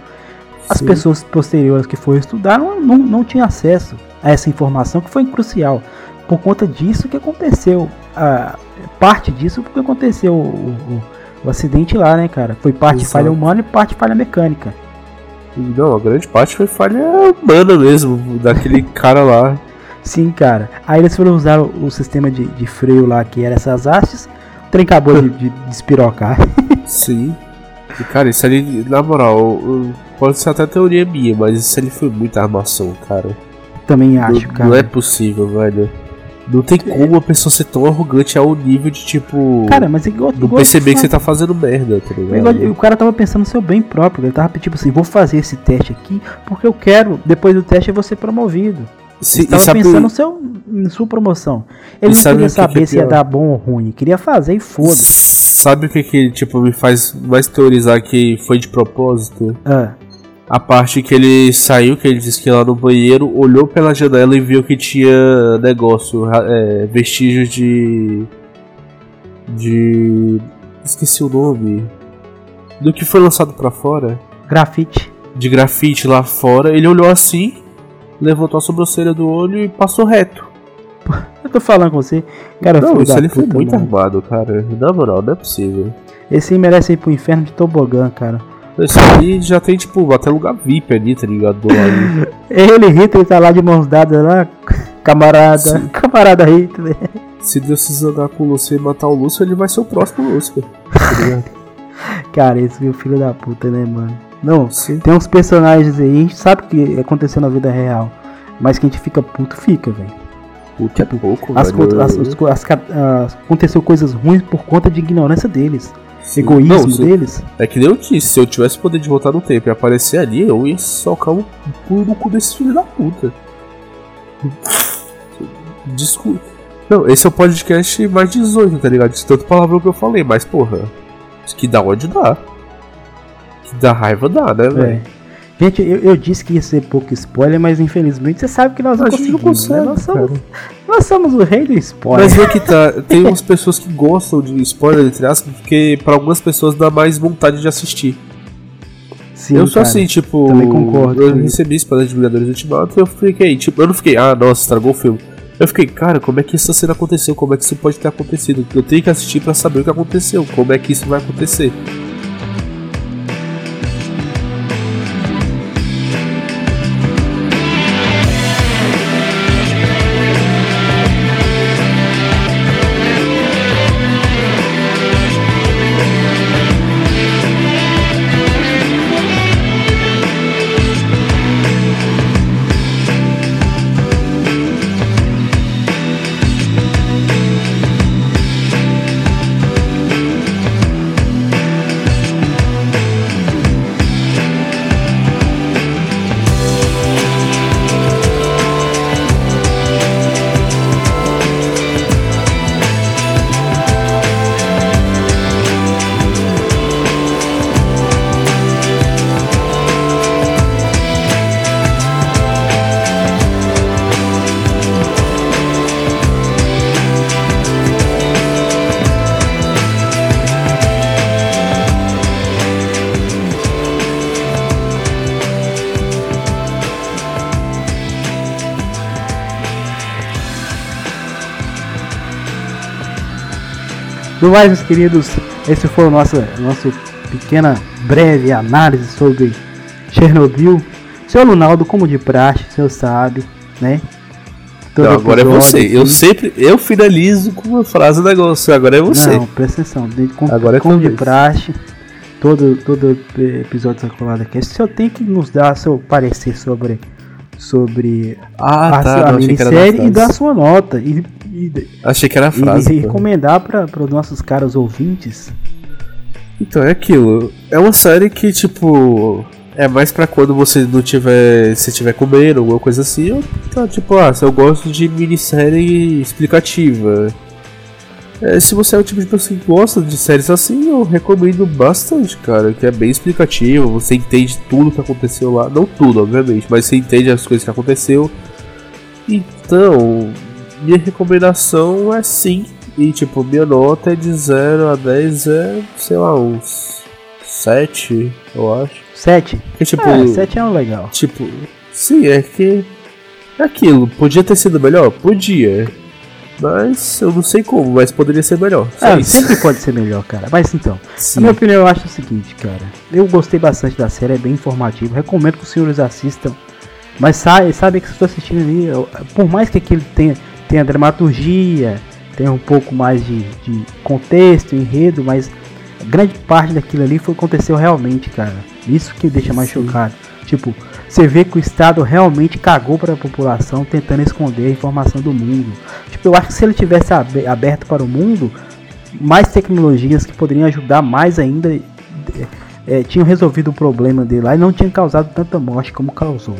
As Sim. pessoas posteriores que foram estudar não, não, não tinham acesso a essa informação que foi crucial. Por conta disso que aconteceu. A, parte disso porque aconteceu o, o, o acidente lá, né, cara? Foi parte Exato. falha humana e parte falha mecânica. Não, a grande parte foi falha humana mesmo, daquele [LAUGHS] cara lá. Sim, cara. Aí eles foram usar o, o sistema de, de freio lá, que era essas hastes. O trem acabou de, de despirocar. [LAUGHS] Sim. E cara, isso ali, na moral, eu- pode ser até teoria minha, mas isso ali foi muita armação, cara. Também Não, acho, cara. não é possível, velho. Não tem como uma pessoa ser tão arrogante ao nível de tipo. Cara, mas igual, não igual perceber que você tá fazendo merda, tá Igual- ligado? o cara tava pensando no seu bem próprio. Ele tava tipo assim: vou fazer esse teste aqui porque eu quero, depois do teste, eu vou ser promovido. Se, Ele tava sabe, pensando no seu, em sua promoção. Ele não queria que que é saber se ia dar bom ou ruim. Queria fazer e foda-se. sabe o que que tipo me faz mais teorizar que foi de propósito? Ah, A parte que ele saiu, que ele disse que lá no banheiro, olhou pela janela e viu que tinha negócio, é, vestígios de. de. esqueci o nome. Do que foi lançado pra fora. grafite. De grafite lá fora. Ele olhou assim, levantou a sobrancelha do olho e passou reto. [LAUGHS] Eu tô falando com você. Cara, não, isso ali foi muito mano. armado, cara. Na moral, não é possível. Esse aí merece ir pro inferno de tobogã, cara. Esse ali já tem, tipo, até lugar VIP ali, tá ligado? Do lado. [LAUGHS] Ele, Hitler, tá lá de mãos dadas lá. Camarada. Sim. [LAUGHS] Camarada Hitler. Se Deus quiser andar com o Lúcio e matar o Lúcio, ele vai ser o próximo Lúcio. Tá? [LAUGHS] Cara, esse é o filho da puta, né, mano? Não, Sim. Tem uns personagens aí, a gente sabe que aconteceu na vida real. Mas que a gente fica puto, fica, velho. Puta é pouco, As, velho. as, as as- aconteceu coisas ruins por conta de ignorância deles. Egoísmo Não, se- deles. É que nem eu disse, se eu tivesse poder de voltar no tempo e aparecer ali, eu ia socar o cu no cu desse filho da puta. Desculpa. Não, esse é o podcast mais 18, tá ligado? De tanto palavrão que eu falei, mas porra. Que dá ódio dá. Que dá raiva dá, né, É. Gente, eu, eu, disse que ia ser pouco spoiler, mas infelizmente você sabe que nós não conseguimos. Não consegue, né? nós, somos, nós, somos, o rei do spoiler. Mas é que tá, [LAUGHS] tem umas pessoas que gostam de spoiler, entre aspas, porque para algumas pessoas dá mais vontade de assistir. Sim, eu sou cara, assim, tipo, também concordo, eu recebi spoiler de Vingadores Ultimato e eu fiquei, tipo, eu não fiquei, ah, nossa, estragou o filme. Eu fiquei, cara, como é que essa cena aconteceu? Como é que isso pode ter acontecido? Eu tenho que assistir para saber o que aconteceu, como é que isso vai acontecer. No mais, meus queridos, esse foi o nosso, nosso pequena breve análise sobre Chernobyl. Seu Lunaldo, como de praxe, o senhor sabe, né? Todo Não, agora é você. Aqui. Eu sempre eu finalizo com uma frase do negócio. Agora é você. Não, presta atenção. De, com, agora é como de praxe, todo, todo episódio da Colada Cast, o senhor tem que nos dar seu parecer sobre sobre ah, a, tá, a minissérie e dar sua nota. E e, Achei que era a frase. E recomendar para os nossos caros ouvintes. Então, é aquilo. É uma série que, tipo. É mais pra quando você não tiver. Se tiver comendo, alguma coisa assim. Eu, tá, tipo, ah, eu gosto de minissérie explicativa. É, se você é o tipo de pessoa que gosta de séries assim, eu recomendo bastante, cara. Que é bem explicativo, você entende tudo que aconteceu lá. Não tudo, obviamente, mas você entende as coisas que aconteceu. Então, minha recomendação é sim. E tipo, minha nota é de 0 a 10 é, sei lá, uns 7, eu acho. 7? Que, tipo, é, 7 é um legal. Tipo, sim, é que. É aquilo, podia ter sido melhor? Podia. Mas eu não sei como, mas poderia ser melhor. É, sempre pode ser melhor, cara. Mas então, Sim. a minha opinião eu acho o seguinte, cara. Eu gostei bastante da série, é bem informativo. Recomendo que os senhores assistam. Mas sabe, sabe que estou assistindo ali, por mais que aquilo tenha tem a dramaturgia, tem um pouco mais de, de contexto, enredo, mas grande parte daquilo ali foi aconteceu realmente, cara. Isso que deixa mais Sim. chocado. Tipo, você vê que o Estado realmente cagou para a população tentando esconder a informação do mundo. Tipo, eu acho que se ele tivesse aberto para o mundo, mais tecnologias que poderiam ajudar mais ainda é, tinham resolvido o problema dele lá e não tinham causado tanta morte como causou.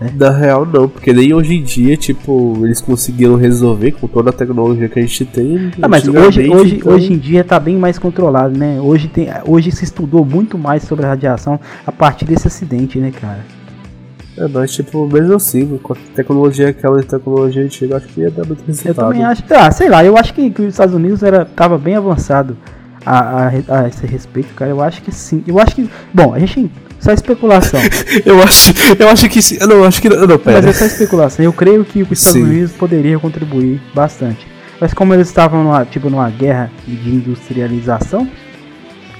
Né? Na real, não, porque nem hoje em dia, tipo, eles conseguiram resolver com toda a tecnologia que a gente tem. Ah, mas hoje, hoje, então... hoje em dia tá bem mais controlado, né? Hoje, tem, hoje se estudou muito mais sobre a radiação a partir desse acidente, né, cara? É, mas tipo, mesmo assim, com a tecnologia, aquela tecnologia antiga, acho que ia dar muito resultado. Eu também acho, ah, sei lá, eu acho que, que os Estados Unidos era, tava bem avançado a, a, a esse respeito, cara. Eu acho que sim. Eu acho que. Bom, a gente só especulação. [LAUGHS] eu acho, eu acho que sim. Não, acho que não, não pera. Mas é só especulação. Eu creio que os Estados sim. Unidos poderiam contribuir bastante. Mas como eles estavam numa, tipo numa guerra de industrialização,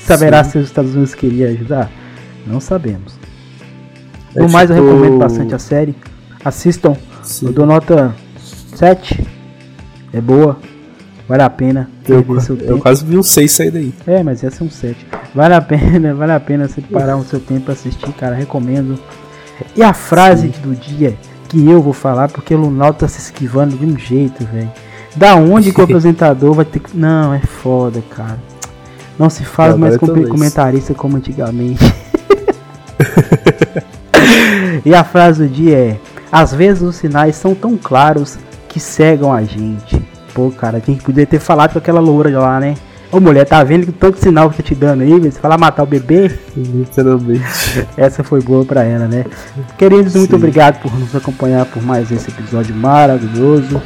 saberá sim. se os Estados Unidos queriam ajudar? Não sabemos. É Por mais, tipo... eu recomendo bastante a série. Assistam. Sim. Eu dou nota 7. É boa. Vale a pena. Eu, eu quase vi um 6 sair daí. É, mas essa é um 7. Vale a pena, [LAUGHS] vale a pena você parar o seu tempo pra assistir, cara. Recomendo. E a frase Sim. do dia que eu vou falar, porque o Lunaldo tá se esquivando de um jeito, velho. Da onde que o [LAUGHS] apresentador vai ter que. Não, é foda, cara. Não se faz Agora mais com comentarista como antigamente. [LAUGHS] e a frase do dia é: Às vezes os sinais são tão claros que cegam a gente. Pô, cara, quem poderia ter falado com aquela loura lá, né? Ô mulher, tá vendo que tanto sinal que tá te dando aí? Você fala matar o bebê? Literalmente. [LAUGHS] Essa foi boa pra ela, né? Queridos, muito Sim. obrigado por nos acompanhar por mais esse episódio maravilhoso.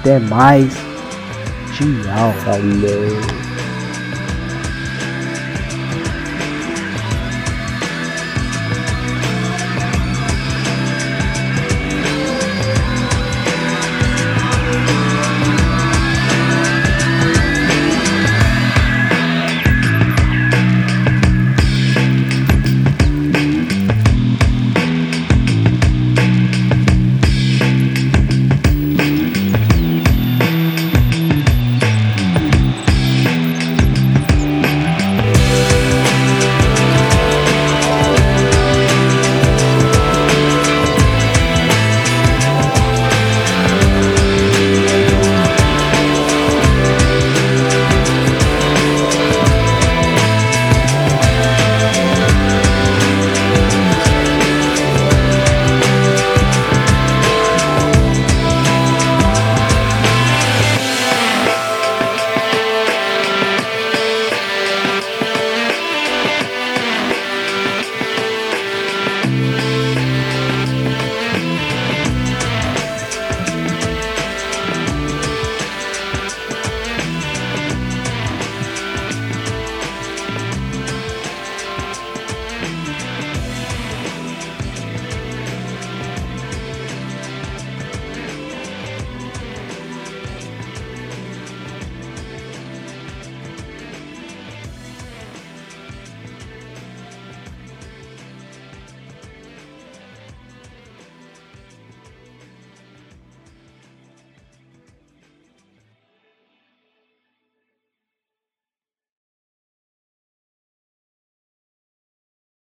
Até mais. Tchau. Falou.